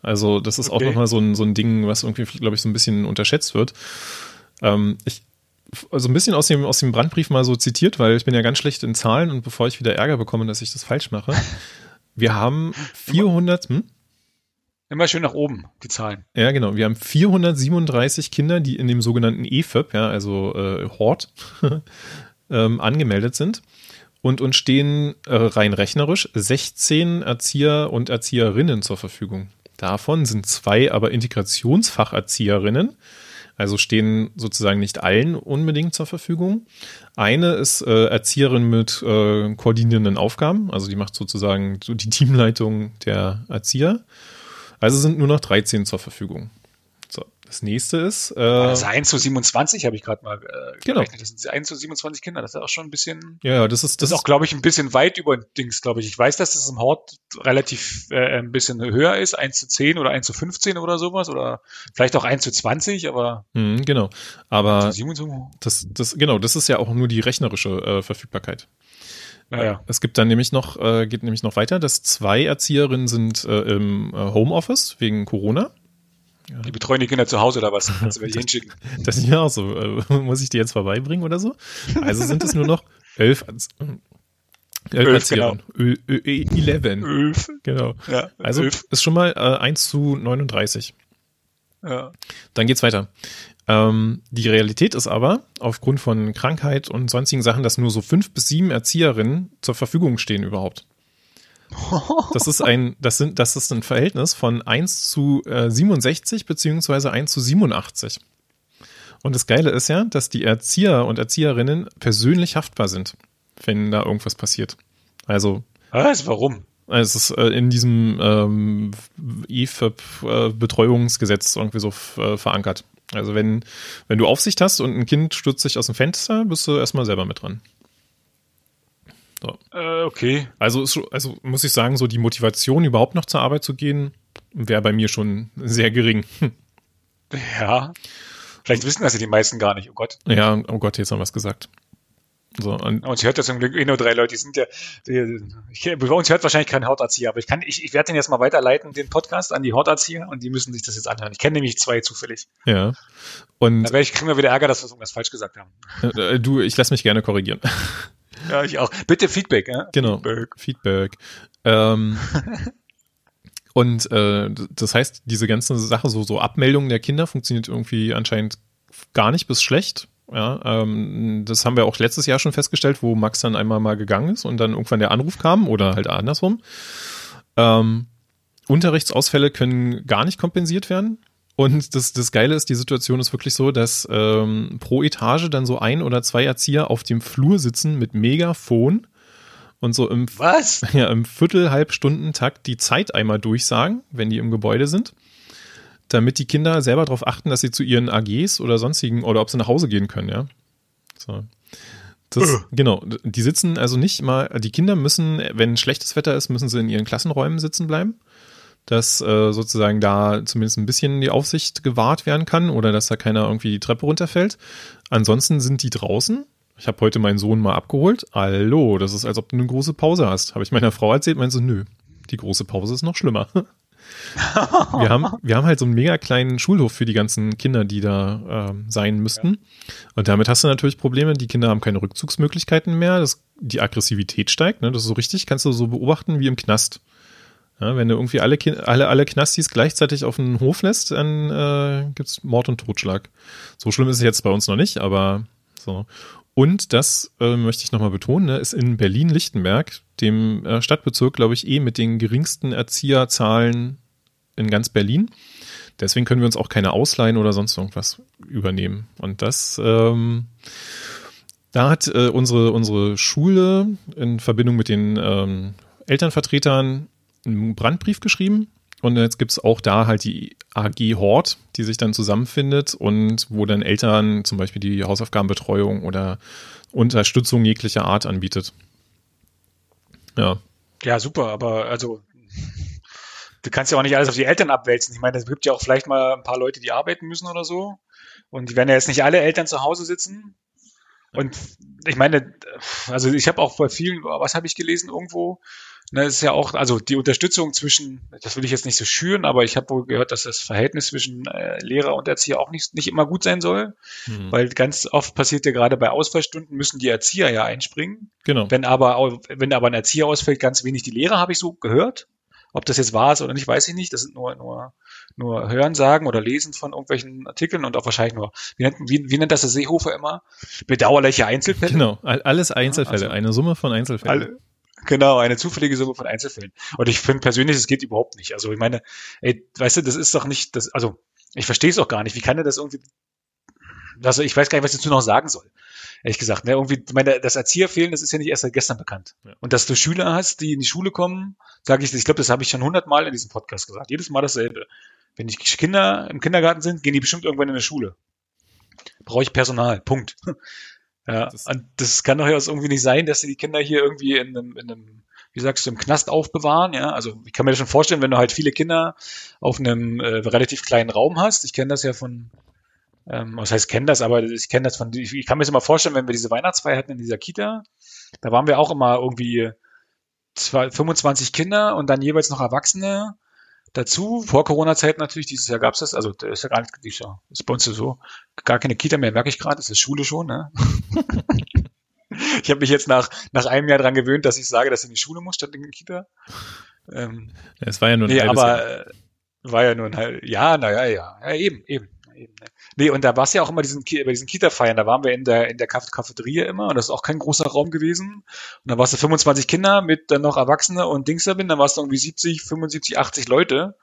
Also das ist okay. auch nochmal so ein, so ein Ding, was irgendwie, glaube ich, so ein bisschen unterschätzt wird. Ähm, ich also ein bisschen aus dem, aus dem Brandbrief mal so zitiert, weil ich bin ja ganz schlecht in Zahlen und bevor ich wieder Ärger bekomme, dass ich das falsch mache. Wir haben 400, hm? Immer schön nach oben, die Zahlen. Ja, genau. Wir haben 437 Kinder, die in dem sogenannten EFIP, ja, also äh, Hort, ähm, angemeldet sind. Und uns stehen äh, rein rechnerisch 16 Erzieher und Erzieherinnen zur Verfügung. Davon sind zwei aber Integrationsfacherzieherinnen also stehen sozusagen nicht allen unbedingt zur Verfügung. Eine ist äh, Erzieherin mit äh, koordinierenden Aufgaben, also die macht sozusagen so die Teamleitung der Erzieher. Also sind nur noch 13 zur Verfügung. Das nächste ist. Äh, das ist 1 zu 27, habe ich gerade mal äh, genau. gerechnet. Das sind 1 zu 27 Kinder. Das ist auch schon ein bisschen. Ja, das ist. Das, das ist auch, glaube ich, ein bisschen weit über Dings, glaube ich. Ich weiß, dass das im Hort relativ äh, ein bisschen höher ist. 1 zu 10 oder 1 zu 15 oder sowas. Oder vielleicht auch 1 zu 20, aber. Mhm, genau. Aber. Das, das, genau, das ist ja auch nur die rechnerische äh, Verfügbarkeit. Ja, ja. Es gibt dann nämlich noch, äh, geht nämlich noch weiter, dass zwei Erzieherinnen sind äh, im äh, Homeoffice wegen Corona. Die betreuen die Kinder zu Hause oder was? Kannst du welche hinschicken? Das ist ja auch so. Äh, muss ich die jetzt vorbeibringen oder so? Also sind es nur noch elf, elf, elf genau. Ö, Ö, Ö, 11. Elf. Genau. Ja, also elf. ist schon mal äh, 1 zu 39. Ja. Dann geht's weiter. Ähm, die Realität ist aber, aufgrund von Krankheit und sonstigen Sachen, dass nur so fünf bis sieben Erzieherinnen zur Verfügung stehen überhaupt. Das ist ein, das sind, das ist ein Verhältnis von 1 zu äh, 67 beziehungsweise 1 zu 87. Und das Geile ist ja, dass die Erzieher und Erzieherinnen persönlich haftbar sind, wenn da irgendwas passiert. Also. Was? Warum? Es ist äh, in diesem ähm, EFIP-Betreuungsgesetz irgendwie so äh, verankert. Also wenn, wenn du Aufsicht hast und ein Kind stürzt sich aus dem Fenster, bist du erstmal selber mit dran. So. Äh, okay. Also, also muss ich sagen, so die Motivation, überhaupt noch zur Arbeit zu gehen, wäre bei mir schon sehr gering. Ja. Vielleicht wissen das ja die meisten gar nicht, oh Gott. Ja, oh Gott, jetzt haben wir was gesagt. So, und uns hört ja zum Glück eh nur drei Leute, die sind ja, die, ich, bei uns hört wahrscheinlich kein Hauterzieher, aber ich kann, ich, ich werde den jetzt mal weiterleiten, den Podcast an die Hauterzieher und die müssen sich das jetzt anhören. Ich kenne nämlich zwei zufällig. Ja. Und da werde ich kriegen wir wieder Ärger, dass wir irgendwas falsch gesagt haben. Äh, äh, du, ich lasse mich gerne korrigieren. Ja, ich auch. Bitte Feedback, ja? Genau. Feedback. Feedback. Ähm, und äh, das heißt, diese ganze Sache, so, so Abmeldungen der Kinder funktioniert irgendwie anscheinend gar nicht bis schlecht. Ja, ähm, das haben wir auch letztes Jahr schon festgestellt, wo Max dann einmal mal gegangen ist und dann irgendwann der Anruf kam oder halt andersrum. Ähm, Unterrichtsausfälle können gar nicht kompensiert werden. Und das, das Geile ist, die Situation ist wirklich so, dass ähm, pro Etage dann so ein oder zwei Erzieher auf dem Flur sitzen mit Megafon und so im, Was? Ja, im Viertel, Halbstundentakt die Zeit einmal durchsagen, wenn die im Gebäude sind damit die Kinder selber darauf achten, dass sie zu ihren AGs oder sonstigen oder ob sie nach Hause gehen können, ja. So. Das, uh. Genau, die sitzen also nicht mal, die Kinder müssen, wenn schlechtes Wetter ist, müssen sie in ihren Klassenräumen sitzen bleiben, dass äh, sozusagen da zumindest ein bisschen die Aufsicht gewahrt werden kann oder dass da keiner irgendwie die Treppe runterfällt. Ansonsten sind die draußen. Ich habe heute meinen Sohn mal abgeholt. Hallo, das ist, als ob du eine große Pause hast. Habe ich meiner Frau erzählt, meinte so, nö, die große Pause ist noch schlimmer. wir, haben, wir haben halt so einen mega kleinen Schulhof für die ganzen Kinder, die da äh, sein müssten. Und damit hast du natürlich Probleme. Die Kinder haben keine Rückzugsmöglichkeiten mehr. Das, die Aggressivität steigt. Ne? Das ist so richtig, kannst du so beobachten wie im Knast. Ja, wenn du irgendwie alle, alle, alle Knastis gleichzeitig auf den Hof lässt, dann äh, gibt's Mord und Totschlag. So schlimm ist es jetzt bei uns noch nicht, aber so. Und das äh, möchte ich nochmal betonen, ne, ist in Berlin-Lichtenberg, dem äh, Stadtbezirk, glaube ich, eh mit den geringsten Erzieherzahlen in ganz Berlin. Deswegen können wir uns auch keine Ausleihen oder sonst irgendwas übernehmen. Und das, ähm, da hat äh, unsere, unsere Schule in Verbindung mit den ähm, Elternvertretern einen Brandbrief geschrieben und jetzt gibt's auch da halt die AG Hort, die sich dann zusammenfindet und wo dann Eltern zum Beispiel die Hausaufgabenbetreuung oder Unterstützung jeglicher Art anbietet. Ja. Ja, super, aber also du kannst ja auch nicht alles auf die Eltern abwälzen. Ich meine, es gibt ja auch vielleicht mal ein paar Leute, die arbeiten müssen oder so. Und die werden ja jetzt nicht alle Eltern zu Hause sitzen. Und ich meine, also ich habe auch bei vielen, was habe ich gelesen irgendwo, Ne, ist ja auch, also die Unterstützung zwischen, das will ich jetzt nicht so schüren, aber ich habe wohl gehört, dass das Verhältnis zwischen äh, Lehrer und Erzieher auch nicht, nicht immer gut sein soll, mhm. weil ganz oft passiert ja gerade bei Ausfallstunden müssen die Erzieher ja einspringen. Genau. Wenn aber, wenn aber ein Erzieher ausfällt, ganz wenig die Lehrer, habe ich so gehört. Ob das jetzt wahr ist oder nicht, weiß ich nicht. Das sind nur, nur, nur Hörensagen oder Lesen von irgendwelchen Artikeln und auch wahrscheinlich nur, wie nennt, wie, wie nennt das der Seehofer immer? Bedauerliche Einzelfälle. Genau, alles Einzelfälle, also, eine Summe von Einzelfällen. Alle, Genau, eine zufällige Summe von Einzelfällen. Und ich finde persönlich, das geht überhaupt nicht. Also ich meine, ey, weißt du, das ist doch nicht, das, also ich verstehe es auch gar nicht. Wie kann er das irgendwie, also ich weiß gar nicht, was ich dazu noch sagen soll. Ehrlich gesagt, ne, irgendwie, meine, das Erzieherfehlen, das ist ja nicht erst seit gestern bekannt. Ja. Und dass du Schüler hast, die in die Schule kommen, sage ich, ich glaube, das habe ich schon hundertmal in diesem Podcast gesagt. Jedes Mal dasselbe. Wenn die Kinder im Kindergarten sind, gehen die bestimmt irgendwann in eine Schule. Brauche ich Personal. Punkt. Ja, das, und das kann doch ja irgendwie nicht sein, dass sie die Kinder hier irgendwie in einem, in einem, wie sagst du, im Knast aufbewahren. Ja, also ich kann mir das schon vorstellen, wenn du halt viele Kinder auf einem äh, relativ kleinen Raum hast. Ich kenne das ja von, ähm, was heißt kenne das, aber ich kenne das von, ich, ich kann mir das immer vorstellen, wenn wir diese Weihnachtsfeier hatten in dieser Kita, da waren wir auch immer irgendwie zwei, 25 Kinder und dann jeweils noch Erwachsene dazu. Vor Corona-Zeit natürlich, dieses Jahr gab es das, also das ist ja gar nicht, dieses Jahr, ist bei uns so, gar keine Kita mehr, merke ich gerade, das ist Schule schon, ne? ich habe mich jetzt nach, nach einem Jahr dran gewöhnt, dass ich sage, dass ich in die Schule muss statt in die Kita. Ähm, es war ja nur ein nee, aber, Jahr. Äh, war ja nur ein halbes, ja, naja, ja, ja, eben, eben. Eben ne? Nee, und da war es ja auch immer diesen, bei diesen Kita-Feiern, da waren wir in der, in der Cafeteria immer und das ist auch kein großer Raum gewesen. Und da warst du 25 Kinder mit dann noch Erwachsene und Dings da bin, dann warst du irgendwie 70, 75, 80 Leute.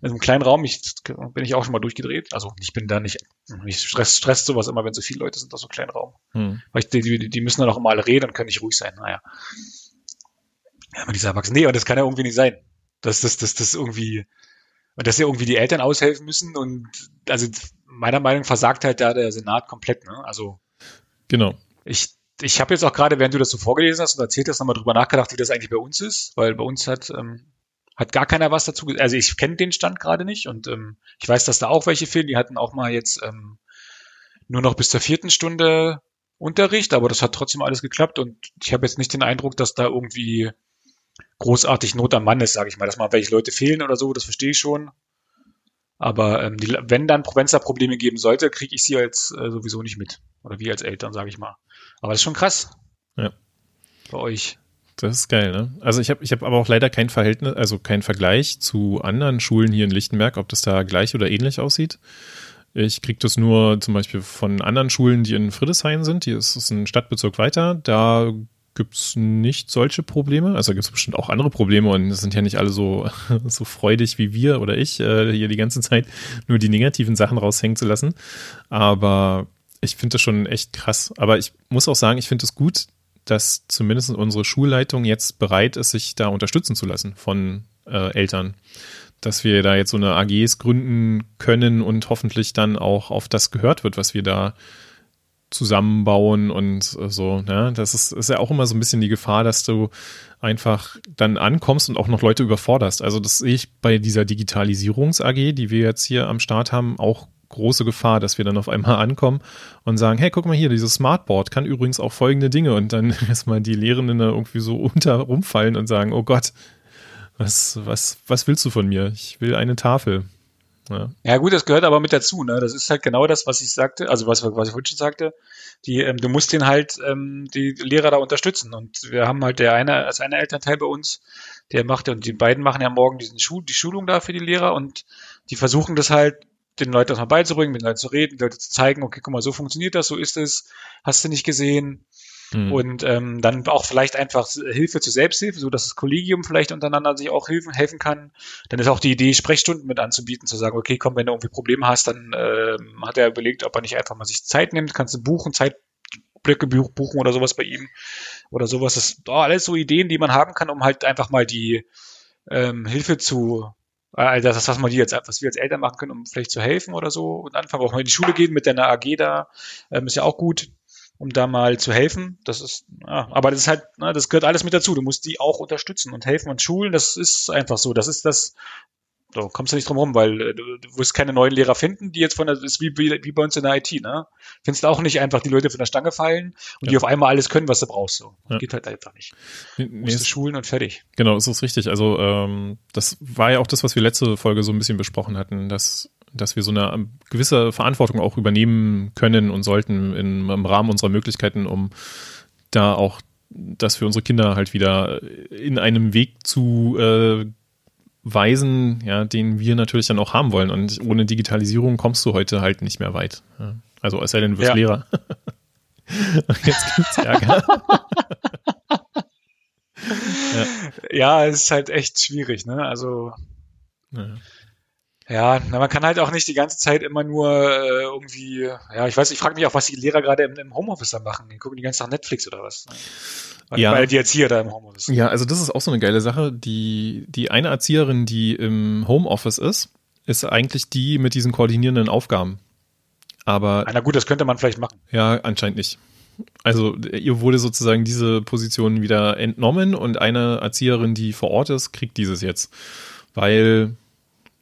In einem kleinen Raum, ich, bin ich auch schon mal durchgedreht. Also ich bin da nicht, mich stresst, stresst sowas immer, wenn so viele Leute sind, aus so einem kleinen Raum. Hm. Weil ich, die, die müssen dann auch immer alle reden und können nicht ruhig sein. Naja. Ja, aber dieser Erwachsene, nee, und das kann ja irgendwie nicht sein. Dass das, das, das irgendwie, und dass ja irgendwie die Eltern aushelfen müssen und also meiner Meinung nach versagt halt da der Senat komplett. Ne? Also genau. Ich, ich habe jetzt auch gerade, während du das so vorgelesen hast und erzählt hast, nochmal drüber nachgedacht, wie das eigentlich bei uns ist, weil bei uns hat ähm, hat gar keiner was dazu. Also ich kenne den Stand gerade nicht und ähm, ich weiß, dass da auch welche fehlen. Die hatten auch mal jetzt ähm, nur noch bis zur vierten Stunde Unterricht, aber das hat trotzdem alles geklappt und ich habe jetzt nicht den Eindruck, dass da irgendwie großartig Not am Mann ist, sage ich mal, dass mal welche Leute fehlen oder so, das verstehe ich schon. Aber ähm, die, wenn dann Provenza-Probleme geben sollte, kriege ich sie als äh, sowieso nicht mit. Oder wir als Eltern, sage ich mal. Aber das ist schon krass. Ja. Bei euch. Das ist geil, ne? Also ich habe ich hab aber auch leider kein Verhältnis, also kein Vergleich zu anderen Schulen hier in Lichtenberg, ob das da gleich oder ähnlich aussieht. Ich kriege das nur zum Beispiel von anderen Schulen, die in Friedrichshain sind. Hier ist es ein Stadtbezirk weiter. Da gibt's nicht solche Probleme. Also gibt's bestimmt auch andere Probleme und es sind ja nicht alle so, so freudig wie wir oder ich, äh, hier die ganze Zeit nur die negativen Sachen raushängen zu lassen. Aber ich finde das schon echt krass. Aber ich muss auch sagen, ich finde es gut, dass zumindest unsere Schulleitung jetzt bereit ist, sich da unterstützen zu lassen von äh, Eltern dass wir da jetzt so eine AGs gründen können und hoffentlich dann auch auf das gehört wird, was wir da zusammenbauen und so. Ja, das ist, ist ja auch immer so ein bisschen die Gefahr, dass du einfach dann ankommst und auch noch Leute überforderst. Also das sehe ich bei dieser Digitalisierungs-AG, die wir jetzt hier am Start haben, auch große Gefahr, dass wir dann auf einmal ankommen und sagen, hey, guck mal hier, dieses Smartboard kann übrigens auch folgende Dinge und dann erstmal die Lehrenden da irgendwie so unter rumfallen und sagen, oh Gott, was, was, was willst du von mir? Ich will eine Tafel. Ja. ja, gut, das gehört aber mit dazu. Ne? Das ist halt genau das, was ich sagte, also was, was ich vorhin schon sagte. Die, ähm, du musst den halt ähm, die Lehrer da unterstützen. Und wir haben halt der eine, als eine Elternteil bei uns, der macht, und die beiden machen ja morgen diesen Schul die Schulung da für die Lehrer und die versuchen das halt den Leuten das mal beizubringen, mit den Leuten zu reden, die Leute zu zeigen, okay, guck mal, so funktioniert das, so ist es, hast du nicht gesehen, Mhm. Und ähm, dann auch vielleicht einfach Hilfe zur Selbsthilfe, so dass das Kollegium vielleicht untereinander sich auch helfen, helfen kann. Dann ist auch die Idee, Sprechstunden mit anzubieten, zu sagen, okay, komm, wenn du irgendwie Probleme hast, dann äh, hat er überlegt, ob er nicht einfach mal sich Zeit nimmt, kannst du buchen, Zeitblöcke buchen oder sowas bei ihm oder sowas. Das sind oh, alles so Ideen, die man haben kann, um halt einfach mal die ähm, Hilfe zu also das, was man die jetzt, was wir als Eltern machen können, um vielleicht zu helfen oder so und anfangen auch mal in die Schule gehen mit deiner AG da, ähm, ist ja auch gut um da mal zu helfen. Das ist, ja, aber das ist halt, ne, das gehört alles mit dazu. Du musst die auch unterstützen und helfen und schulen. Das ist einfach so. Das ist das, so kommst du nicht drum rum, weil äh, du, du wirst keine neuen Lehrer finden, die jetzt von der, das ist wie, wie, bei uns in der IT, ne? Findest du auch nicht einfach die Leute von der Stange fallen und ja. die auf einmal alles können, was du brauchst. So. Ja. Geht halt einfach nicht. Nee, musst du schulen und fertig. Genau, das ist richtig. Also ähm, das war ja auch das, was wir letzte Folge so ein bisschen besprochen hatten, dass dass wir so eine gewisse Verantwortung auch übernehmen können und sollten in, im Rahmen unserer Möglichkeiten, um da auch das für unsere Kinder halt wieder in einem Weg zu äh, weisen, ja, den wir natürlich dann auch haben wollen. Und ohne Digitalisierung kommst du heute halt nicht mehr weit. Ja. Also es sei denn, du wirst ja. Lehrer. Jetzt gibt's Ärger. ja. ja, es ist halt echt schwierig, ne? Also ja. Ja, na, man kann halt auch nicht die ganze Zeit immer nur äh, irgendwie, ja, ich weiß, ich frage mich auch, was die Lehrer gerade im, im, Homeoffice da machen. Die gucken die ganze Tag Netflix oder was. Ne? Weil, ja. weil die Erzieher da im Homeoffice sind. Ja, also das ist auch so eine geile Sache. Die, die eine Erzieherin, die im Homeoffice ist, ist eigentlich die mit diesen koordinierenden Aufgaben. Aber. Na gut, das könnte man vielleicht machen. Ja, anscheinend nicht. Also ihr wurde sozusagen diese Position wieder entnommen und eine Erzieherin, die vor Ort ist, kriegt dieses jetzt. Weil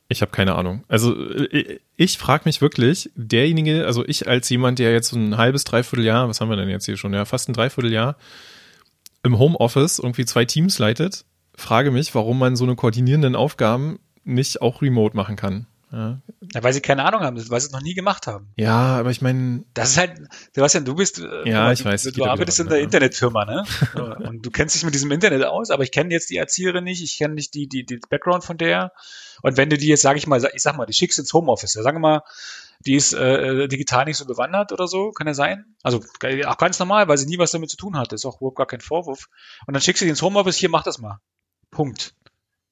ich habe keine Ahnung. Also ich, ich frage mich wirklich, derjenige, also ich als jemand, der jetzt so ein halbes, dreiviertel Jahr, was haben wir denn jetzt hier schon, ja, fast ein Dreivierteljahr im Homeoffice irgendwie zwei Teams leitet, frage mich, warum man so eine koordinierenden Aufgaben nicht auch remote machen kann. Ja. ja. weil sie keine Ahnung haben, weil sie es noch nie gemacht haben. Ja, aber ich meine. Das ist halt, Sebastian, du bist. Äh, ja, ich du, weiß. Du, du arbeitest in der Internetfirma, ne? und du kennst dich mit diesem Internet aus, aber ich kenne jetzt die Erzieherin nicht, ich kenne nicht die, die, die Background von der. Und wenn du die jetzt, sage ich mal, ich sag mal, die schickst ins Homeoffice, ja, sagen wir mal, die ist äh, digital nicht so bewandert oder so, kann ja sein. Also auch ganz normal, weil sie nie was damit zu tun hatte, ist auch überhaupt gar kein Vorwurf. Und dann schickst du die ins Homeoffice, hier, mach das mal. Punkt.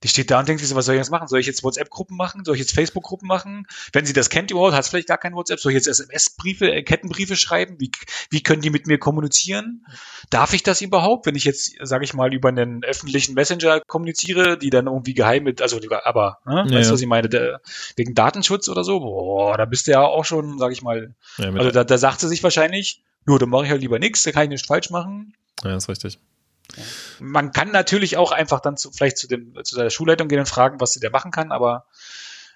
Die steht da und denkt sich so, was soll ich jetzt machen? Soll ich jetzt WhatsApp-Gruppen machen? Soll ich jetzt Facebook-Gruppen machen? Wenn sie das kennt überhaupt, hat es vielleicht gar kein WhatsApp. Soll ich jetzt SMS-Briefe, äh, Kettenbriefe schreiben? Wie, wie können die mit mir kommunizieren? Darf ich das überhaupt? Wenn ich jetzt, sage ich mal, über einen öffentlichen Messenger kommuniziere, die dann irgendwie geheim mit, also aber, ne? Ja, weißt du, was ich meine? Der, wegen Datenschutz oder so? Boah, da bist du ja auch schon, sage ich mal, ja, also da, da sagt sie sich wahrscheinlich, nur, dann mache ich halt lieber nichts, da kann ich nichts falsch machen. Ja, ist richtig. Man kann natürlich auch einfach dann zu, vielleicht zu, dem, zu der Schulleitung gehen und fragen, was sie da machen kann, aber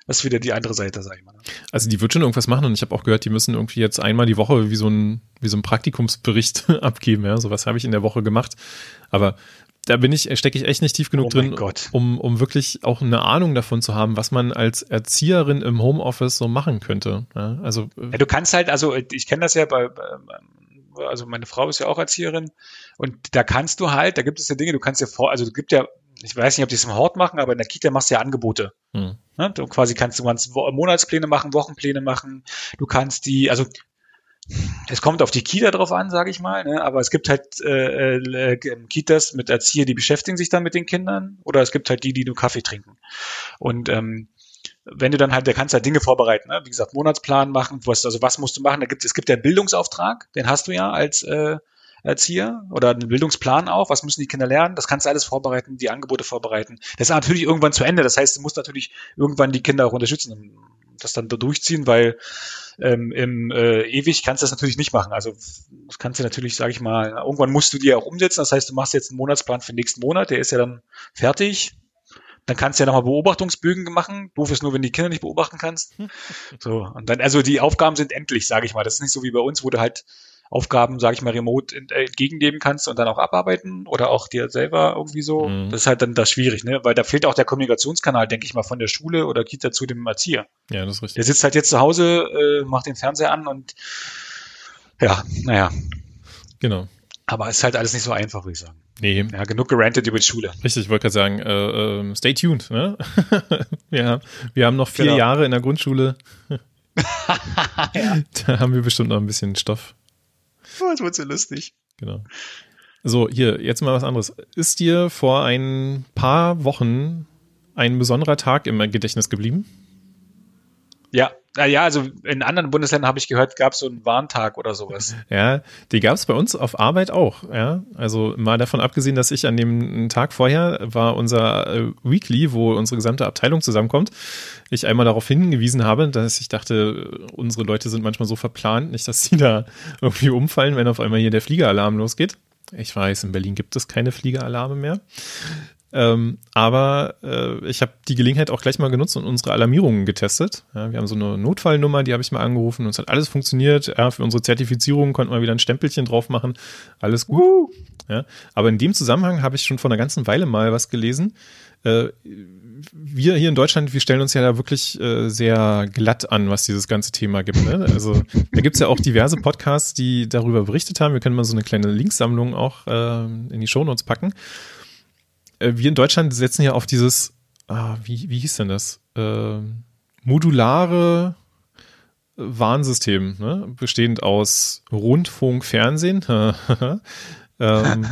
Das ist wieder die andere Seite, sag ich mal. Also die wird schon irgendwas machen und ich habe auch gehört, die müssen irgendwie jetzt einmal die Woche wie so ein, wie so ein Praktikumsbericht abgeben. Ja, sowas habe ich in der Woche gemacht. Aber da bin ich, stecke ich echt nicht tief genug oh drin, um, um wirklich auch eine Ahnung davon zu haben, was man als Erzieherin im Homeoffice so machen könnte. Ja, also äh, ja, du kannst halt, also ich kenne das ja bei, also meine Frau ist ja auch Erzieherin und da kannst du halt, da gibt es ja Dinge, du kannst ja vor, also es gibt ja, ich weiß nicht, ob die es im Hort machen, aber in der Kita machst du ja Angebote. Hm. Ja, du quasi kannst du kannst Monatspläne machen, Wochenpläne machen, du kannst die, also es kommt auf die Kita drauf an, sage ich mal, ne? aber es gibt halt äh, äh, Kitas mit Erzieher, die beschäftigen sich dann mit den Kindern oder es gibt halt die, die nur Kaffee trinken. Und ähm, wenn du dann halt, da kannst halt Dinge vorbereiten, ne? wie gesagt, Monatsplan machen, was, also was musst du machen, da gibt, es gibt ja Bildungsauftrag, den hast du ja als äh, Erzieher oder einen Bildungsplan auch, was müssen die Kinder lernen, das kannst du alles vorbereiten, die Angebote vorbereiten. Das ist natürlich irgendwann zu Ende, das heißt, du musst natürlich irgendwann die Kinder auch unterstützen, das dann da durchziehen, weil ähm, im äh, ewig kannst du das natürlich nicht machen. Also das kannst du natürlich, sage ich mal, irgendwann musst du dir auch umsetzen. Das heißt, du machst jetzt einen Monatsplan für den nächsten Monat, der ist ja dann fertig. Dann kannst du ja nochmal Beobachtungsbögen machen. Doof ist nur, wenn die Kinder nicht beobachten kannst. So, und dann, also die Aufgaben sind endlich, sage ich mal. Das ist nicht so wie bei uns, wo du halt Aufgaben, sage ich mal, remote äh, entgegennehmen kannst und dann auch abarbeiten oder auch dir selber irgendwie so. Mhm. Das ist halt dann das schwierig, ne? Weil da fehlt auch der Kommunikationskanal, denke ich mal, von der Schule oder Kita zu dem Erzieher. Ja, das ist richtig. Der sitzt halt jetzt zu Hause, äh, macht den Fernseher an und ja, naja. Genau. Aber es ist halt alles nicht so einfach, würde ich sagen. Nee. Ja, genug gerantet über die Schule. Richtig, ich wollte gerade sagen, äh, äh, stay tuned. Ne? wir, wir haben noch vier genau. Jahre in der Grundschule. ja. Da haben wir bestimmt noch ein bisschen Stoff. Oh, das wird so lustig. Genau. So, hier, jetzt mal was anderes. Ist dir vor ein paar Wochen ein besonderer Tag im Gedächtnis geblieben? Ja, ja, also in anderen Bundesländern habe ich gehört, gab es so einen Warntag oder sowas. Ja, die gab es bei uns auf Arbeit auch. Ja, also mal davon abgesehen, dass ich an dem Tag vorher war unser äh, Weekly, wo unsere gesamte Abteilung zusammenkommt, ich einmal darauf hingewiesen habe, dass ich dachte, unsere Leute sind manchmal so verplant, nicht, dass sie da irgendwie umfallen, wenn auf einmal hier der Fliegeralarm losgeht. Ich weiß, in Berlin gibt es keine Fliegeralarme mehr. Ähm, aber äh, ich habe die Gelegenheit auch gleich mal genutzt und unsere Alarmierungen getestet. Ja, wir haben so eine Notfallnummer, die habe ich mal angerufen und es hat alles funktioniert. Ja, für unsere Zertifizierung konnten wir wieder ein Stempelchen drauf machen. Alles gut. Ja, aber in dem Zusammenhang habe ich schon vor einer ganzen Weile mal was gelesen. Äh, wir hier in Deutschland, wir stellen uns ja da wirklich äh, sehr glatt an, was dieses ganze Thema gibt. Ne? Also da gibt's ja auch diverse Podcasts, die darüber berichtet haben. Wir können mal so eine kleine Linksammlung auch äh, in die Shownotes packen wir in Deutschland setzen ja auf dieses, ah, wie, wie hieß denn das? Äh, modulare Warnsystem, ne? bestehend aus Rundfunk, Fernsehen. ähm,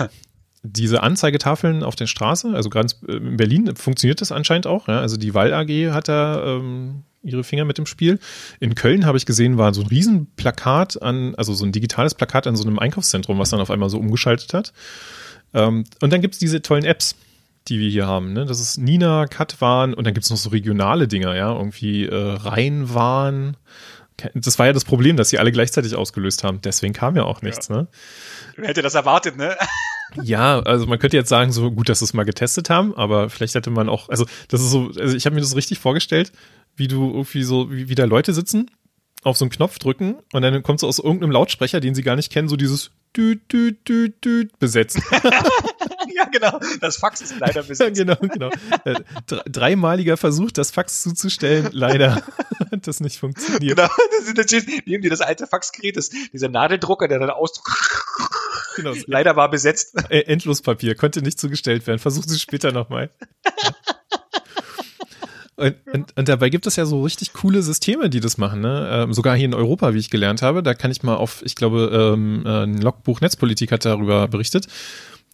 diese Anzeigetafeln auf der Straße, also gerade in Berlin funktioniert das anscheinend auch. Ja? Also die Wall AG hat da ähm, ihre Finger mit im Spiel. In Köln habe ich gesehen, war so ein Riesenplakat an, also so ein digitales Plakat an so einem Einkaufszentrum, was dann auf einmal so umgeschaltet hat. Ähm, und dann gibt es diese tollen Apps die wir hier haben. Ne? Das ist Nina, Katwan und dann gibt es noch so regionale Dinger, ja, irgendwie äh, Rheinwahn. Das war ja das Problem, dass sie alle gleichzeitig ausgelöst haben. Deswegen kam ja auch nichts, ja. ne? Wer hätte das erwartet, ne? Ja, also man könnte jetzt sagen, so gut, dass sie es mal getestet haben, aber vielleicht hätte man auch, also das ist so, also ich habe mir das richtig vorgestellt, wie du irgendwie so, wie, wie da Leute sitzen, auf so einen Knopf drücken und dann kommt so aus irgendeinem Lautsprecher, den sie gar nicht kennen, so dieses düt, düt, düt, düt besetzt. ja, genau. Das Fax ist leider besetzt. genau, genau. Äh, dreimaliger Versuch, das Fax zuzustellen. Leider hat das nicht funktioniert. Genau. Das ist natürlich, nehmen die das alte Faxgerät, das, dieser Nadeldrucker, der dann ausdruckt. Genau. Leider war besetzt. Endlospapier, konnte nicht zugestellt werden. Versuchen Sie später nochmal. Und, und, und, dabei gibt es ja so richtig coole Systeme, die das machen. Ne? Ähm, sogar hier in Europa, wie ich gelernt habe. Da kann ich mal auf, ich glaube, ähm, äh, ein Logbuch Netzpolitik hat darüber berichtet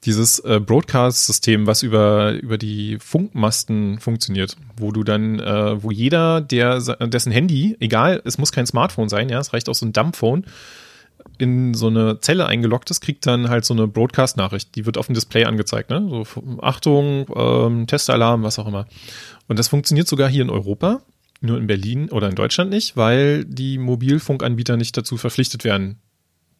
dieses äh, Broadcast-System, was über, über die Funkmasten funktioniert, wo du dann, äh, wo jeder, der dessen Handy, egal, es muss kein Smartphone sein, ja, es reicht auch so ein Dumbphone, in so eine Zelle eingeloggt ist, kriegt dann halt so eine Broadcast-Nachricht. Die wird auf dem Display angezeigt, ne? So Achtung, ähm, Testalarm, was auch immer. Und das funktioniert sogar hier in Europa, nur in Berlin oder in Deutschland nicht, weil die Mobilfunkanbieter nicht dazu verpflichtet werden,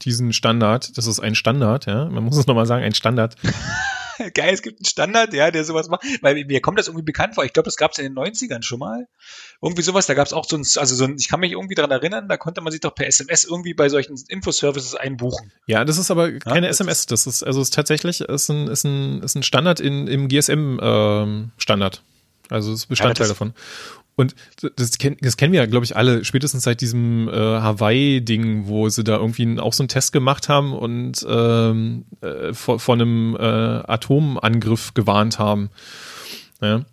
diesen Standard, das ist ein Standard, ja, man muss es nochmal sagen, ein Standard, geil, es gibt einen Standard, ja, der sowas macht. Weil mir kommt das irgendwie bekannt vor. Ich glaube, das gab es in den 90ern schon mal. Irgendwie sowas, da gab es auch so ein, also so ein, ich kann mich irgendwie daran erinnern, da konnte man sich doch per SMS irgendwie bei solchen Infoservices einbuchen. Ja, das ist aber keine ja, das SMS, das ist, also ist tatsächlich, ist ein, ist ein, ist ein Standard in, im GSM-Standard. Ähm, also ist Bestandteil ja, davon. Und das, das kennen wir ja, glaube ich, alle, spätestens seit diesem äh, Hawaii-Ding, wo sie da irgendwie auch so einen Test gemacht haben und ähm, äh, vor, vor einem äh, Atomangriff gewarnt haben. Ja.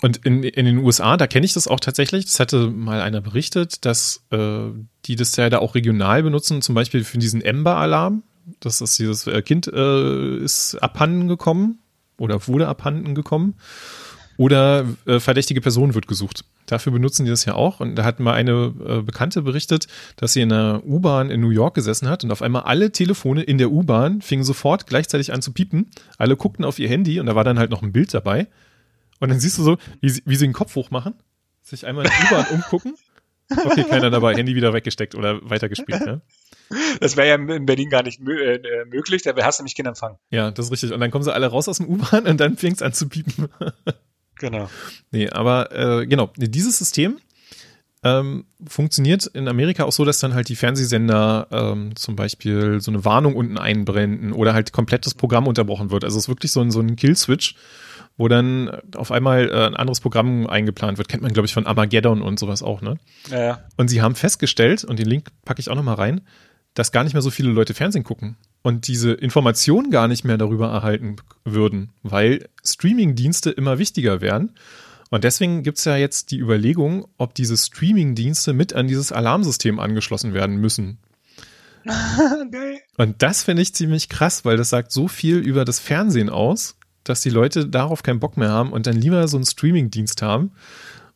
Und in, in den USA, da kenne ich das auch tatsächlich, das hatte mal einer berichtet, dass äh, die das ja da auch regional benutzen, zum Beispiel für diesen Ember-Alarm. Das ist dieses äh, Kind äh, ist abhanden gekommen oder wurde abhanden gekommen. Oder äh, verdächtige Person wird gesucht. Dafür benutzen die das ja auch. Und da hat mal eine äh, Bekannte berichtet, dass sie in einer U-Bahn in New York gesessen hat und auf einmal alle Telefone in der U-Bahn fingen sofort gleichzeitig an zu piepen. Alle guckten auf ihr Handy und da war dann halt noch ein Bild dabei. Und dann siehst du so, wie sie, wie sie den Kopf hochmachen, sich einmal in der U-Bahn umgucken. Okay, keiner dabei, Handy wieder weggesteckt oder weitergespielt. Ja? Das wäre ja in Berlin gar nicht mö äh, möglich, da hast du nämlich keinen Empfang. Ja, das ist richtig. Und dann kommen sie alle raus aus dem U-Bahn und dann fängt es an zu piepen. Genau. Nee, aber äh, genau, dieses System ähm, funktioniert in Amerika auch so, dass dann halt die Fernsehsender ähm, zum Beispiel so eine Warnung unten einbrenden oder halt komplett das Programm unterbrochen wird. Also es ist wirklich so ein, so ein Kill-Switch, wo dann auf einmal äh, ein anderes Programm eingeplant wird. Kennt man, glaube ich, von Armageddon und sowas auch, ne? Ja, ja. Und sie haben festgestellt, und den Link packe ich auch nochmal rein, dass gar nicht mehr so viele Leute Fernsehen gucken und diese Informationen gar nicht mehr darüber erhalten würden, weil Streaming-Dienste immer wichtiger werden. Und deswegen gibt es ja jetzt die Überlegung, ob diese Streaming-Dienste mit an dieses Alarmsystem angeschlossen werden müssen. Geil. Und das finde ich ziemlich krass, weil das sagt so viel über das Fernsehen aus, dass die Leute darauf keinen Bock mehr haben und dann lieber so einen Streaming-Dienst haben.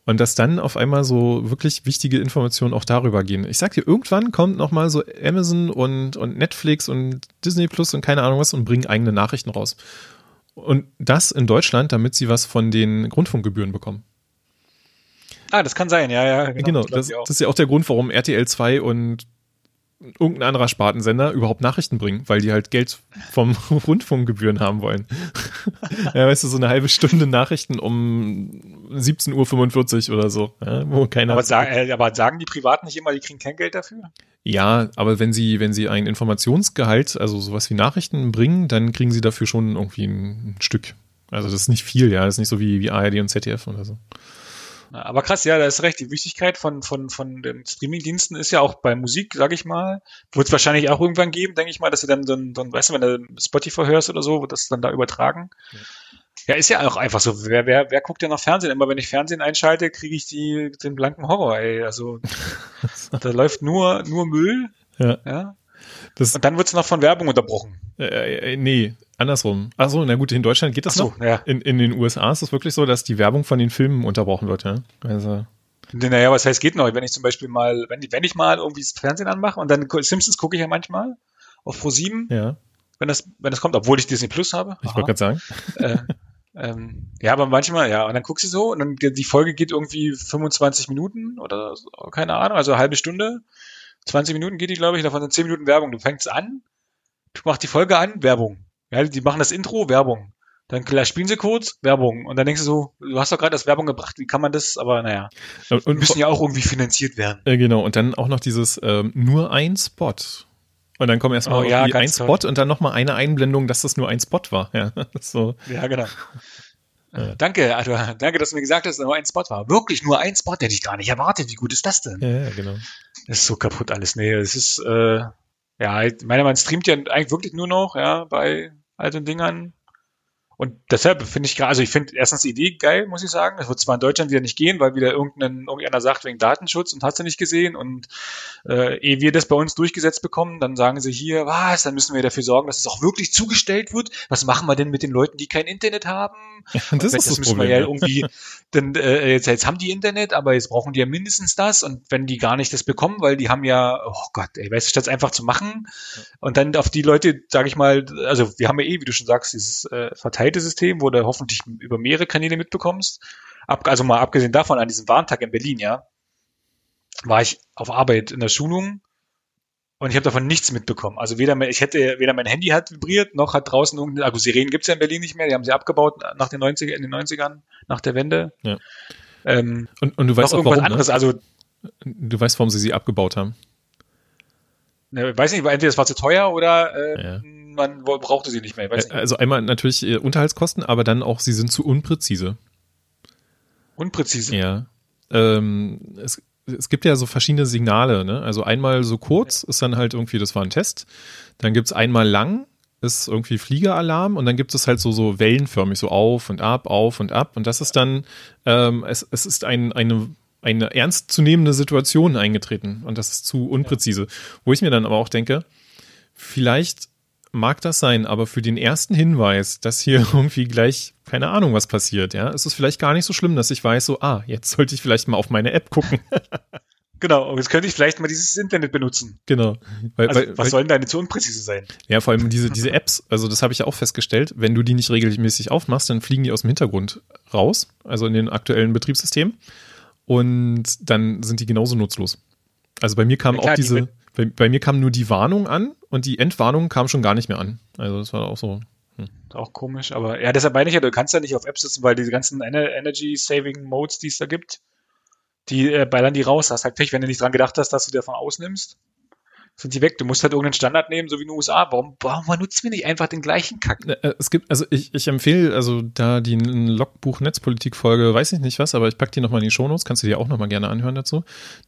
Und dass dann auf einmal so wirklich wichtige Informationen auch darüber gehen. Ich sag dir, irgendwann kommt nochmal so Amazon und, und Netflix und Disney Plus und keine Ahnung was und bringen eigene Nachrichten raus. Und das in Deutschland, damit sie was von den Grundfunkgebühren bekommen. Ah, das kann sein, ja, ja. Genau, genau das, das, ist ja auch der Grund, warum RTL 2 und irgendein anderer Spartensender überhaupt Nachrichten bringen, weil die halt Geld vom Rundfunkgebühren haben wollen. ja, weißt du, so eine halbe Stunde Nachrichten um 17.45 Uhr oder so, ja, wo keiner. Aber, sag, äh, aber, sagen die Privaten nicht immer, die kriegen kein Geld dafür? Ja, aber wenn sie, wenn sie ein Informationsgehalt, also sowas wie Nachrichten bringen, dann kriegen sie dafür schon irgendwie ein, ein Stück. Also das ist nicht viel, ja, das ist nicht so wie, wie ARD und ZDF oder so. Aber krass, ja, da ist recht. Die Wichtigkeit von, von, von den Streamingdiensten ist ja auch bei Musik, sag ich mal, wird es wahrscheinlich auch irgendwann geben, denke ich mal, dass du dann so ein, so ein, weißt du, wenn du Spotify hörst oder so, wird das dann da übertragen. Ja. Ja, ist ja auch einfach so. Wer, wer, wer guckt ja noch Fernsehen? Immer wenn ich Fernsehen einschalte, kriege ich die, den blanken Horror, ey. Also da läuft nur, nur Müll. Ja. ja. Das, und dann wird es noch von Werbung unterbrochen. Äh, äh, nee, andersrum. Achso, na gut, in Deutschland geht das so, noch. Ja. In, in den USA ist es wirklich so, dass die Werbung von den Filmen unterbrochen wird, ja. Also. Naja, was heißt geht noch? Wenn ich zum Beispiel mal, wenn, wenn ich mal irgendwie das Fernsehen anmache und dann Simpsons gucke ich ja manchmal auf Pro 7. Ja. Wenn das, wenn das kommt, obwohl ich Disney Plus habe. Ich wollte gerade sagen. Äh, ähm, ja, aber manchmal, ja, und dann guckst du so und dann die Folge geht irgendwie 25 Minuten oder so, keine Ahnung, also eine halbe Stunde. 20 Minuten geht die, glaube ich, davon sind 10 Minuten Werbung. Du fängst an, du machst die Folge an, Werbung. Ja, die machen das Intro, Werbung. Dann spielen sie kurz, Werbung. Und dann denkst du so, du hast doch gerade das Werbung gebracht, wie kann man das? Aber naja, und, und müssen ja auch irgendwie finanziert werden. Äh, genau, und dann auch noch dieses ähm, nur ein Spot. Und dann kommt erstmal oh, ja, ein Spot toll. und dann nochmal eine Einblendung, dass das nur ein Spot war. Ja, so. ja genau. Ja. Danke, also, danke, dass du mir gesagt hast, dass nur ein Spot war. Wirklich nur ein Spot, hätte ich gar nicht erwartet. Wie gut ist das denn? Ja, ja genau. Ist so kaputt alles. Nee, es ist, äh, ja, meiner man streamt ja eigentlich wirklich nur noch, ja, bei alten Dingern. Und deshalb finde ich gerade, also ich finde erstens die Idee geil, muss ich sagen. Es wird zwar in Deutschland wieder nicht gehen, weil wieder irgendein, irgendeiner sagt wegen Datenschutz und hast du nicht gesehen. Und äh, ehe wir das bei uns durchgesetzt bekommen, dann sagen sie hier, was, dann müssen wir dafür sorgen, dass es auch wirklich zugestellt wird. Was machen wir denn mit den Leuten, die kein Internet haben? Ja, das, ist das, das müssen Problem, wir ja irgendwie, denn äh, jetzt, jetzt haben die Internet, aber jetzt brauchen die ja mindestens das. Und wenn die gar nicht das bekommen, weil die haben ja, oh Gott, ey, weißt du, statt es einfach zu machen und dann auf die Leute, sage ich mal, also wir haben ja eh, wie du schon sagst, dieses äh, verteilte System, wo du hoffentlich über mehrere Kanäle mitbekommst. Ab, also mal abgesehen davon, an diesem Warntag in Berlin, ja, war ich auf Arbeit in der Schulung Und ich habe davon nichts mitbekommen. Also weder ich hätte, weder mein Handy hat vibriert, noch hat draußen irgendeine, also Sirenen gibt's ja in Berlin nicht mehr, die haben sie abgebaut nach den 90er, in den 90ern, nach der Wende. Ja. Ähm, und, und du weißt auch irgendwas warum, ne? anderes, ne? also Du weißt, warum sie sie abgebaut haben. Ne, weiß nicht, entweder es war zu teuer oder äh, ja. Man brauchte sie nicht mehr. Nicht. Also einmal natürlich äh, Unterhaltskosten, aber dann auch, sie sind zu unpräzise. Unpräzise? Ja. Ähm, es, es gibt ja so verschiedene Signale, ne? Also einmal so kurz ist dann halt irgendwie, das war ein Test. Dann gibt's einmal lang, ist irgendwie Fliegeralarm und dann gibt es halt so, so wellenförmig, so auf und ab, auf und ab. Und das ist dann, ähm, es, es ist ein, eine, eine ernstzunehmende Situation eingetreten und das ist zu unpräzise. Wo ich mir dann aber auch denke, vielleicht mag das sein, aber für den ersten Hinweis, dass hier irgendwie gleich, keine Ahnung, was passiert, ja, ist es vielleicht gar nicht so schlimm, dass ich weiß, so, ah, jetzt sollte ich vielleicht mal auf meine App gucken. Genau, und jetzt könnte ich vielleicht mal dieses Internet benutzen. Genau. Weil, also, weil, was sollen nicht so unpräzise sein? Ja, vor allem diese, diese Apps, also das habe ich ja auch festgestellt, wenn du die nicht regelmäßig aufmachst, dann fliegen die aus dem Hintergrund raus, also in den aktuellen Betriebssystemen. Und dann sind die genauso nutzlos. Also bei mir kam ja, klar, auch diese, bei, bei, mir kam nur die Warnung an und die Entwarnung kam schon gar nicht mehr an. Also das war auch so. Hm. Auch komisch, aber ja, deshalb meine ich ja, du kannst ja nicht auf Apps sitzen, weil diese ganzen Energy Saving Modes, die es da gibt, die äh, ballern die raus. Hast halt Pech, wenn du nicht dran gedacht hast, dass du davon ausnimmst sind die weg. Du musst halt irgendeinen Standard nehmen, so wie in den USA. Warum, warum benutzen wir nicht einfach den gleichen Kack? Äh, äh, es gibt, also ich, ich empfehle, also da die Logbuch Netzpolitik Folge, weiß ich nicht was, aber ich packe die nochmal in die Shownotes, kannst du dir auch nochmal gerne anhören dazu.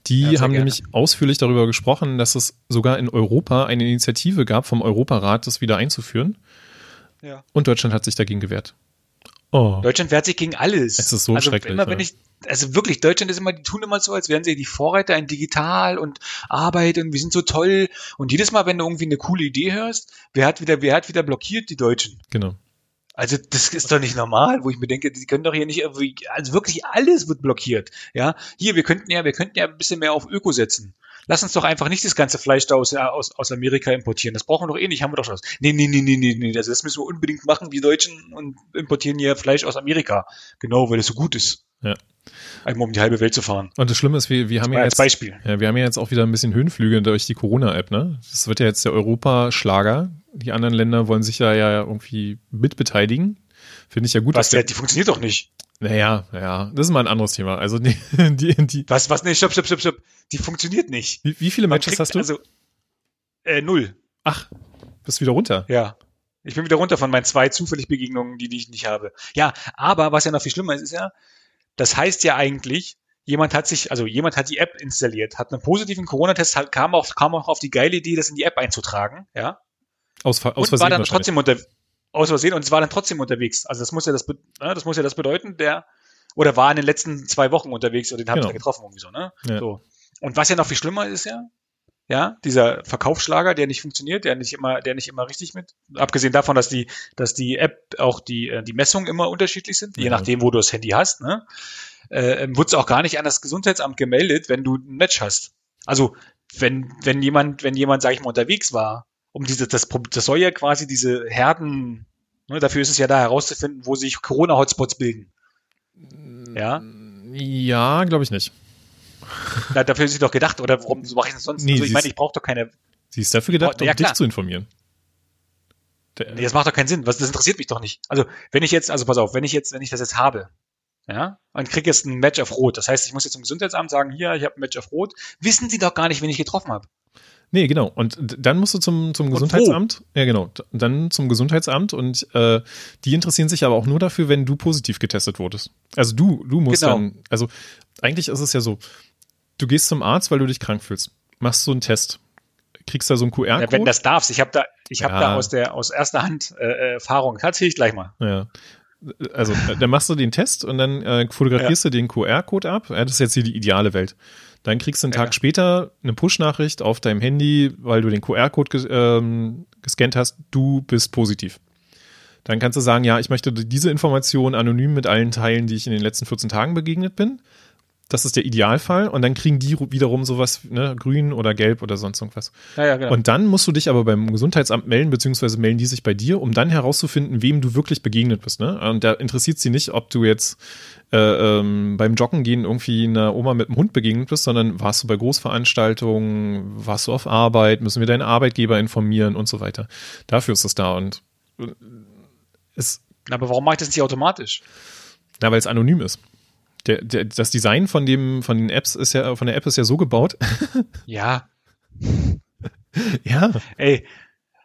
Die ja, haben gerne. nämlich ausführlich darüber gesprochen, dass es sogar in Europa eine Initiative gab vom Europarat, das wieder einzuführen. Ja. Und Deutschland hat sich dagegen gewehrt. Oh. Deutschland wehrt sich gegen alles. Es ist so also schrecklich. Immer, wenn ich, also wirklich, Deutschland ist immer, die tun immer so, als wären sie die Vorreiter in Digital und Arbeit und wir sind so toll. Und jedes Mal, wenn du irgendwie eine coole Idee hörst, wer hat wieder, wer hat wieder blockiert? Die Deutschen. Genau. Also das ist doch nicht normal, wo ich mir denke, die können doch hier nicht irgendwie, also wirklich alles wird blockiert. Ja, hier, wir könnten ja, wir könnten ja ein bisschen mehr auf Öko setzen lass uns doch einfach nicht das ganze Fleisch da aus, äh, aus, aus Amerika importieren. Das brauchen wir doch eh nicht, haben wir doch schon. Nee, nee, nee, nee, nee, nee. Also das müssen wir unbedingt machen, wie Deutschen, und importieren hier Fleisch aus Amerika. Genau, weil es so gut ist. Ja. Einmal um die halbe Welt zu fahren. Und das Schlimme ist, wir, wir haben ja jetzt, Beispiel. Ja, wir haben ja jetzt auch wieder ein bisschen Höhenflüge durch die Corona-App, ne? Das wird ja jetzt der Europaschlager. Die anderen Länder wollen sich da ja irgendwie mitbeteiligen. Finde ich ja gut. Was, der, die funktioniert doch nicht. Naja, ja, das ist mal ein anderes Thema. Also die, die, die Was, was, nee, stopp, stopp, stopp, stopp. Die funktioniert nicht. Wie, wie viele Matches kriegt, hast du? Also, äh, null. Ach, bist wieder runter? Ja. Ich bin wieder runter von meinen zwei zufällig Begegnungen, die, die ich nicht habe. Ja, aber was ja noch viel schlimmer ist, ist ja, das heißt ja eigentlich, jemand hat sich, also jemand hat die App installiert, hat einen positiven Corona-Test, kam auch, kam auch auf die geile Idee, das in die App einzutragen, ja. Aus, aus und war dann trotzdem unter, aus Versehen und es war dann trotzdem unterwegs. Also das muss ja das, ne, das muss ja das bedeuten, der oder war in den letzten zwei Wochen unterwegs und den habe genau. ich getroffen irgendwie so, ne? Ja. So. Und was ja noch viel schlimmer ist ja, ja, dieser Verkaufsschlager, der nicht funktioniert, der nicht immer, der nicht immer richtig mit, abgesehen davon, dass die, dass die App auch die, äh, die Messungen immer unterschiedlich sind, ja. je nachdem, wo du das Handy hast, ne, äh, wird es auch gar nicht an das Gesundheitsamt gemeldet, wenn du ein Match hast. Also, wenn, wenn jemand, wenn jemand, sag ich mal, unterwegs war um diese, das, das soll ja quasi diese Herden, ne, dafür ist es ja da herauszufinden, wo sich Corona-Hotspots bilden. Ja? Ja, glaube ich nicht. Na, dafür ist sie doch gedacht, oder warum mache ich das sonst? Nee, also, ich meine, ich brauche doch keine. Sie ist dafür gedacht, um ja, dich zu informieren. nee, das macht doch keinen Sinn. Was, das interessiert mich doch nicht. Also, wenn ich jetzt, also pass auf, wenn ich jetzt, wenn ich das jetzt habe, ja, und kriege jetzt ein Match auf Rot. Das heißt, ich muss jetzt zum Gesundheitsamt sagen, hier, ich habe ein Match auf Rot. Wissen Sie doch gar nicht, wen ich getroffen habe. Nee, genau. Und dann musst du zum, zum Gesundheitsamt. Ja, genau. Dann zum Gesundheitsamt und äh, die interessieren sich aber auch nur dafür, wenn du positiv getestet wurdest. Also du, du musst genau. dann, also eigentlich ist es ja so, du gehst zum Arzt, weil du dich krank fühlst, machst so einen Test, kriegst da so einen QR-Code. Ja, wenn das darfst. Ich habe da, ich ja. habe da aus der aus erster Hand äh, Erfahrung. Erzähl ich gleich mal. Ja. Also dann machst du den Test und dann äh, fotografierst ja. du den QR-Code ab. Ja, das ist jetzt hier die ideale Welt. Dann kriegst du einen Tag später eine Push-Nachricht auf deinem Handy, weil du den QR-Code ges ähm, gescannt hast, du bist positiv. Dann kannst du sagen, ja, ich möchte diese Information anonym mit allen teilen, die ich in den letzten 14 Tagen begegnet bin. Das ist der Idealfall und dann kriegen die wiederum sowas, ne, grün oder gelb oder sonst irgendwas. Ja, ja, genau. Und dann musst du dich aber beim Gesundheitsamt melden, beziehungsweise melden die sich bei dir, um dann herauszufinden, wem du wirklich begegnet bist. Ne? Und da interessiert sie nicht, ob du jetzt äh, ähm, beim Joggen gehen irgendwie einer Oma mit einem Hund begegnet bist, sondern warst du bei Großveranstaltungen, warst du auf Arbeit, müssen wir deinen Arbeitgeber informieren und so weiter. Dafür ist es da und äh, es. Aber warum mache ich das nicht automatisch? Na, weil es anonym ist. Der, der, das Design von dem, von den Apps ist ja, von der App ist ja so gebaut. Ja. ja. Ey,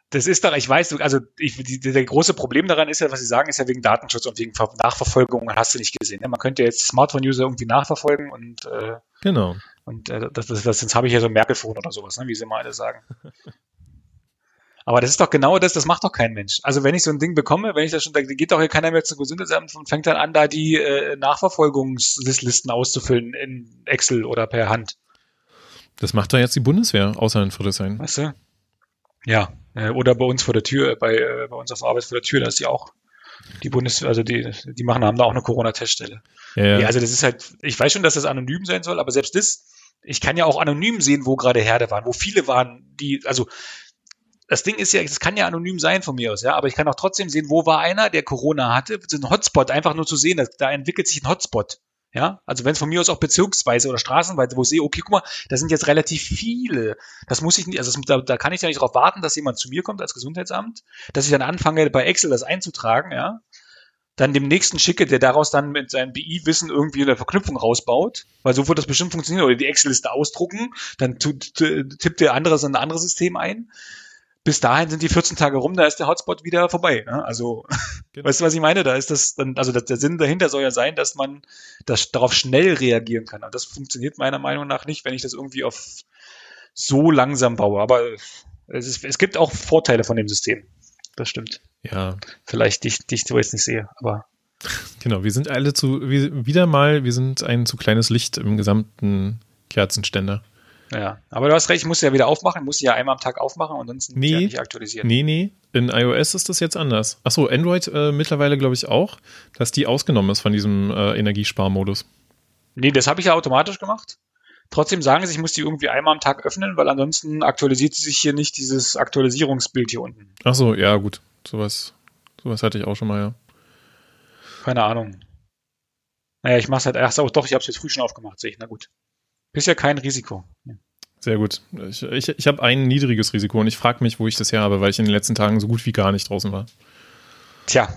das ist doch, ich weiß, also ich, die, der große Problem daran ist ja, was Sie sagen, ist ja wegen Datenschutz und wegen Nachverfolgung, hast du nicht gesehen. Ne? Man könnte jetzt Smartphone-User irgendwie nachverfolgen und äh, genau. Und äh, das, das, das, das habe ich ja so ein Merkel-Phone oder sowas, ne? wie sie mal alle sagen. Aber das ist doch genau das, das macht doch kein Mensch. Also wenn ich so ein Ding bekomme, wenn ich das schon, da geht doch hier keiner mehr zum Gesundheitsamt und fängt dann an, da die äh, Nachverfolgungslisten auszufüllen in Excel oder per Hand. Das macht doch jetzt die Bundeswehr, außer in Friedrichshain. Weißt du? Ja, äh, oder bei uns vor der Tür, bei, äh, bei uns auf Arbeit vor der Tür, da ist die auch die Bundeswehr, also die, die machen, haben da auch eine Corona-Teststelle. Ja, ja. ja, also das ist halt, ich weiß schon, dass das anonym sein soll, aber selbst das, ich kann ja auch anonym sehen, wo gerade Herde waren, wo viele waren, die, also das Ding ist ja, das kann ja anonym sein von mir aus, ja, aber ich kann auch trotzdem sehen, wo war einer, der Corona hatte, so ein Hotspot, einfach nur zu sehen, da entwickelt sich ein Hotspot. Ja, also wenn es von mir aus auch bezirksweise oder straßenweise, wo ich sehe, okay, guck mal, da sind jetzt relativ viele. Das muss ich nicht, also das, da, da kann ich ja nicht darauf warten, dass jemand zu mir kommt als Gesundheitsamt, dass ich dann anfange, bei Excel das einzutragen, ja, dann dem nächsten schicke, der daraus dann mit seinem BI-Wissen irgendwie eine Verknüpfung rausbaut, weil so wird das bestimmt funktionieren, oder die Excel-Liste ausdrucken, dann tippt der andere ein anderes System ein bis dahin sind die 14 Tage rum, da ist der Hotspot wieder vorbei. Ne? Also, genau. weißt du, was ich meine? Da ist das dann, also der Sinn dahinter soll ja sein, dass man das, darauf schnell reagieren kann. Und das funktioniert meiner Meinung nach nicht, wenn ich das irgendwie auf so langsam baue. Aber es, ist, es gibt auch Vorteile von dem System. Das stimmt. Ja. Vielleicht dich, dich so jetzt nicht sehe, aber. Genau, wir sind alle zu, wieder mal, wir sind ein zu kleines Licht im gesamten Kerzenständer. Ja, aber du hast recht, ich muss ja wieder aufmachen, muss ja einmal am Tag aufmachen und sonst nee, ja nicht aktualisieren. Nee, nee, in iOS ist das jetzt anders. Achso, Android äh, mittlerweile glaube ich auch, dass die ausgenommen ist von diesem äh, Energiesparmodus. Nee, das habe ich ja automatisch gemacht. Trotzdem sagen sie, ich muss die irgendwie einmal am Tag öffnen, weil ansonsten aktualisiert sich hier nicht dieses Aktualisierungsbild hier unten. Achso, ja gut, sowas, sowas hatte ich auch schon mal, ja. Keine Ahnung. Naja, ich mach's halt, ach so, doch, ich habe es jetzt früh schon aufgemacht, sehe ich, na gut. Bisher kein Risiko. Sehr gut. Ich, ich, ich habe ein niedriges Risiko und ich frage mich, wo ich das her habe, weil ich in den letzten Tagen so gut wie gar nicht draußen war. Tja.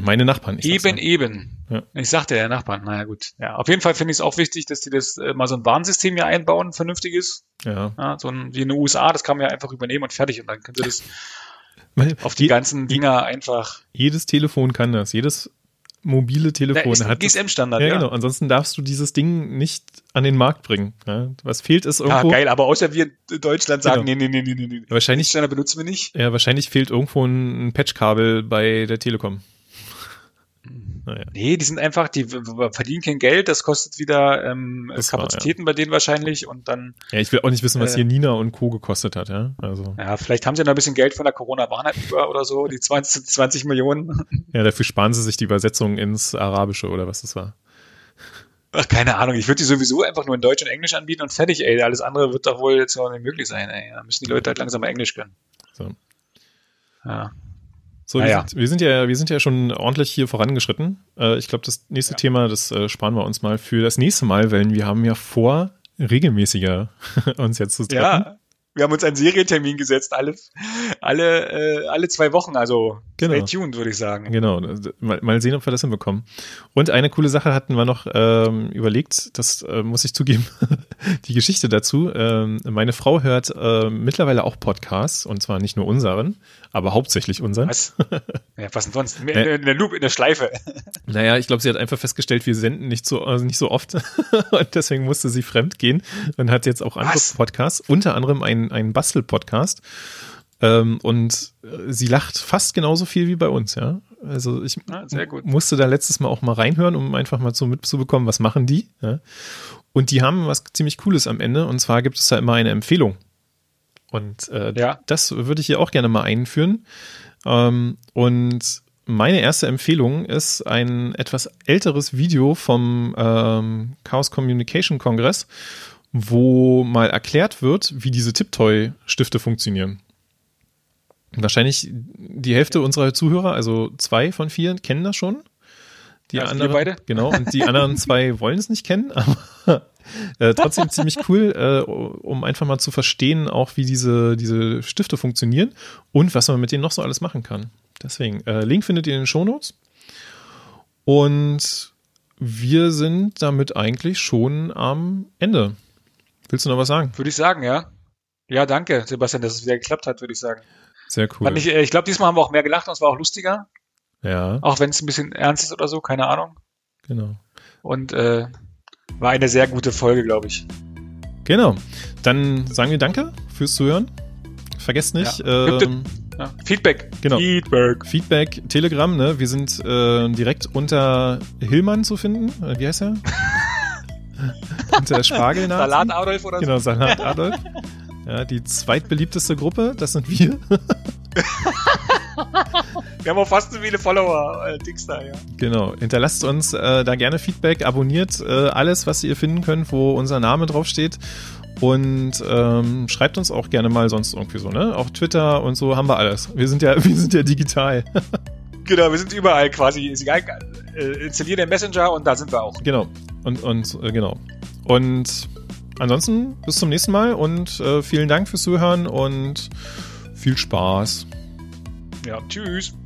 Meine Nachbarn. Eben, ja. eben. Ja. Ich sagte ja, Nachbarn. Naja, gut. Ja, auf jeden Fall finde ich es auch wichtig, dass die das äh, mal so ein Warnsystem hier einbauen, vernünftiges. Ja. ja so ein, wie in den USA, das kann man ja einfach übernehmen und fertig. Und dann können sie das auf die ganzen Dinger einfach. Jedes Telefon kann das. Jedes mobile Telefon da hat. GSM-Standard, ja, ja. Genau. Ansonsten darfst du dieses Ding nicht an den Markt bringen. Ja, was fehlt ist irgendwo. Ja, geil, aber außer wir in Deutschland sagen, genau. nee, nee, nee, nee, nee. Wahrscheinlich. Standard benutzen wir nicht. Ja, wahrscheinlich fehlt irgendwo ein Patchkabel bei der Telekom. Naja. Nee, die sind einfach, die verdienen kein Geld, das kostet wieder ähm, das Kapazitäten war, ja. bei denen wahrscheinlich und dann. Ja, ich will auch nicht wissen, was äh, hier Nina und Co. gekostet hat, ja. Also. Ja, vielleicht haben sie noch ein bisschen Geld von der Corona-Warnheit über oder so, die 20, 20 Millionen. Ja, dafür sparen sie sich die Übersetzung ins Arabische oder was das war. Ach, keine Ahnung, ich würde die sowieso einfach nur in Deutsch und Englisch anbieten und fertig, ey. Alles andere wird doch wohl jetzt auch nicht möglich sein, ey. Da müssen die Leute halt langsam mal Englisch können. So. Ja. So, wir, sind, wir, sind, ja, wir sind ja schon ordentlich hier vorangeschritten. Äh, ich glaube, das nächste ja. Thema, das äh, sparen wir uns mal für das nächste Mal, weil wir haben ja vor, regelmäßiger uns jetzt zu treffen. Ja, wir haben uns einen Serientermin gesetzt, alle, alle, äh, alle zwei Wochen, also genau. stay tuned, würde ich sagen. Genau, mal, mal sehen, ob wir das hinbekommen. Und eine coole Sache hatten wir noch ähm, überlegt, das äh, muss ich zugeben, die Geschichte dazu. Ähm, meine Frau hört äh, mittlerweile auch Podcasts, und zwar nicht nur unseren, aber hauptsächlich unseren. Was? Ja, was denn sonst? In, in, in der Loop, in der Schleife. Naja, ich glaube, sie hat einfach festgestellt, wir senden nicht so, also nicht so oft und deswegen musste sie fremd gehen und hat jetzt auch andere was? Podcasts, unter anderem einen ein, ein Bastel-Podcast. Ähm, und äh, sie lacht fast genauso viel wie bei uns, ja. Also ich ah, musste da letztes Mal auch mal reinhören, um einfach mal so mitzubekommen, was machen die. Ja? Und die haben was ziemlich Cooles am Ende. Und zwar gibt es da immer eine Empfehlung. Und äh, ja. das würde ich hier auch gerne mal einführen. Ähm, und meine erste Empfehlung ist ein etwas älteres Video vom ähm, Chaos Communication Kongress, wo mal erklärt wird, wie diese Tiptoy-Stifte funktionieren. Wahrscheinlich die Hälfte unserer Zuhörer, also zwei von vier, kennen das schon. Die also anderen, beide. genau, und die anderen zwei wollen es nicht kennen, aber äh, trotzdem ziemlich cool, äh, um einfach mal zu verstehen, auch wie diese, diese Stifte funktionieren und was man mit denen noch so alles machen kann. Deswegen, äh, Link findet ihr in den Shownotes. Und wir sind damit eigentlich schon am Ende. Willst du noch was sagen? Würde ich sagen, ja. Ja, danke, Sebastian, dass es wieder geklappt hat, würde ich sagen. Sehr cool. Ich, äh, ich glaube, diesmal haben wir auch mehr gelacht und es war auch lustiger, ja, auch wenn es ein bisschen ernst ist oder so, keine Ahnung. genau. Und äh, war eine sehr gute Folge, glaube ich. Genau. Dann sagen wir Danke fürs Zuhören. Vergesst nicht, Ja. ähm, Ja. Feedback. Genau. Feedback. Feedback, Telegram, ne? Wir sind äh, direkt unter Hillmann zu finden. Äh, wie heißt er? unter Spargel Salat Adolf oder Genau, Salat Adolf. Ja, die zweitbeliebteste Gruppe, das sind wir. Wir haben auch fast so viele Follower, äh, Dings da, ja. Genau. Hinterlasst uns äh, da gerne Feedback, abonniert äh, alles, was ihr finden könnt, wo unser Name draufsteht. Und ähm, schreibt uns auch gerne mal sonst irgendwie so, ne? Auch Twitter und so haben wir alles. Wir sind ja, wir sind ja digital. Genau, wir sind überall quasi. Ist egal, äh, installier den Messenger und da sind wir auch. genau. Und, und äh, genau. Und ansonsten bis zum nächsten Mal und äh, vielen Dank fürs Zuhören und viel Spaß. Ja, tschüss.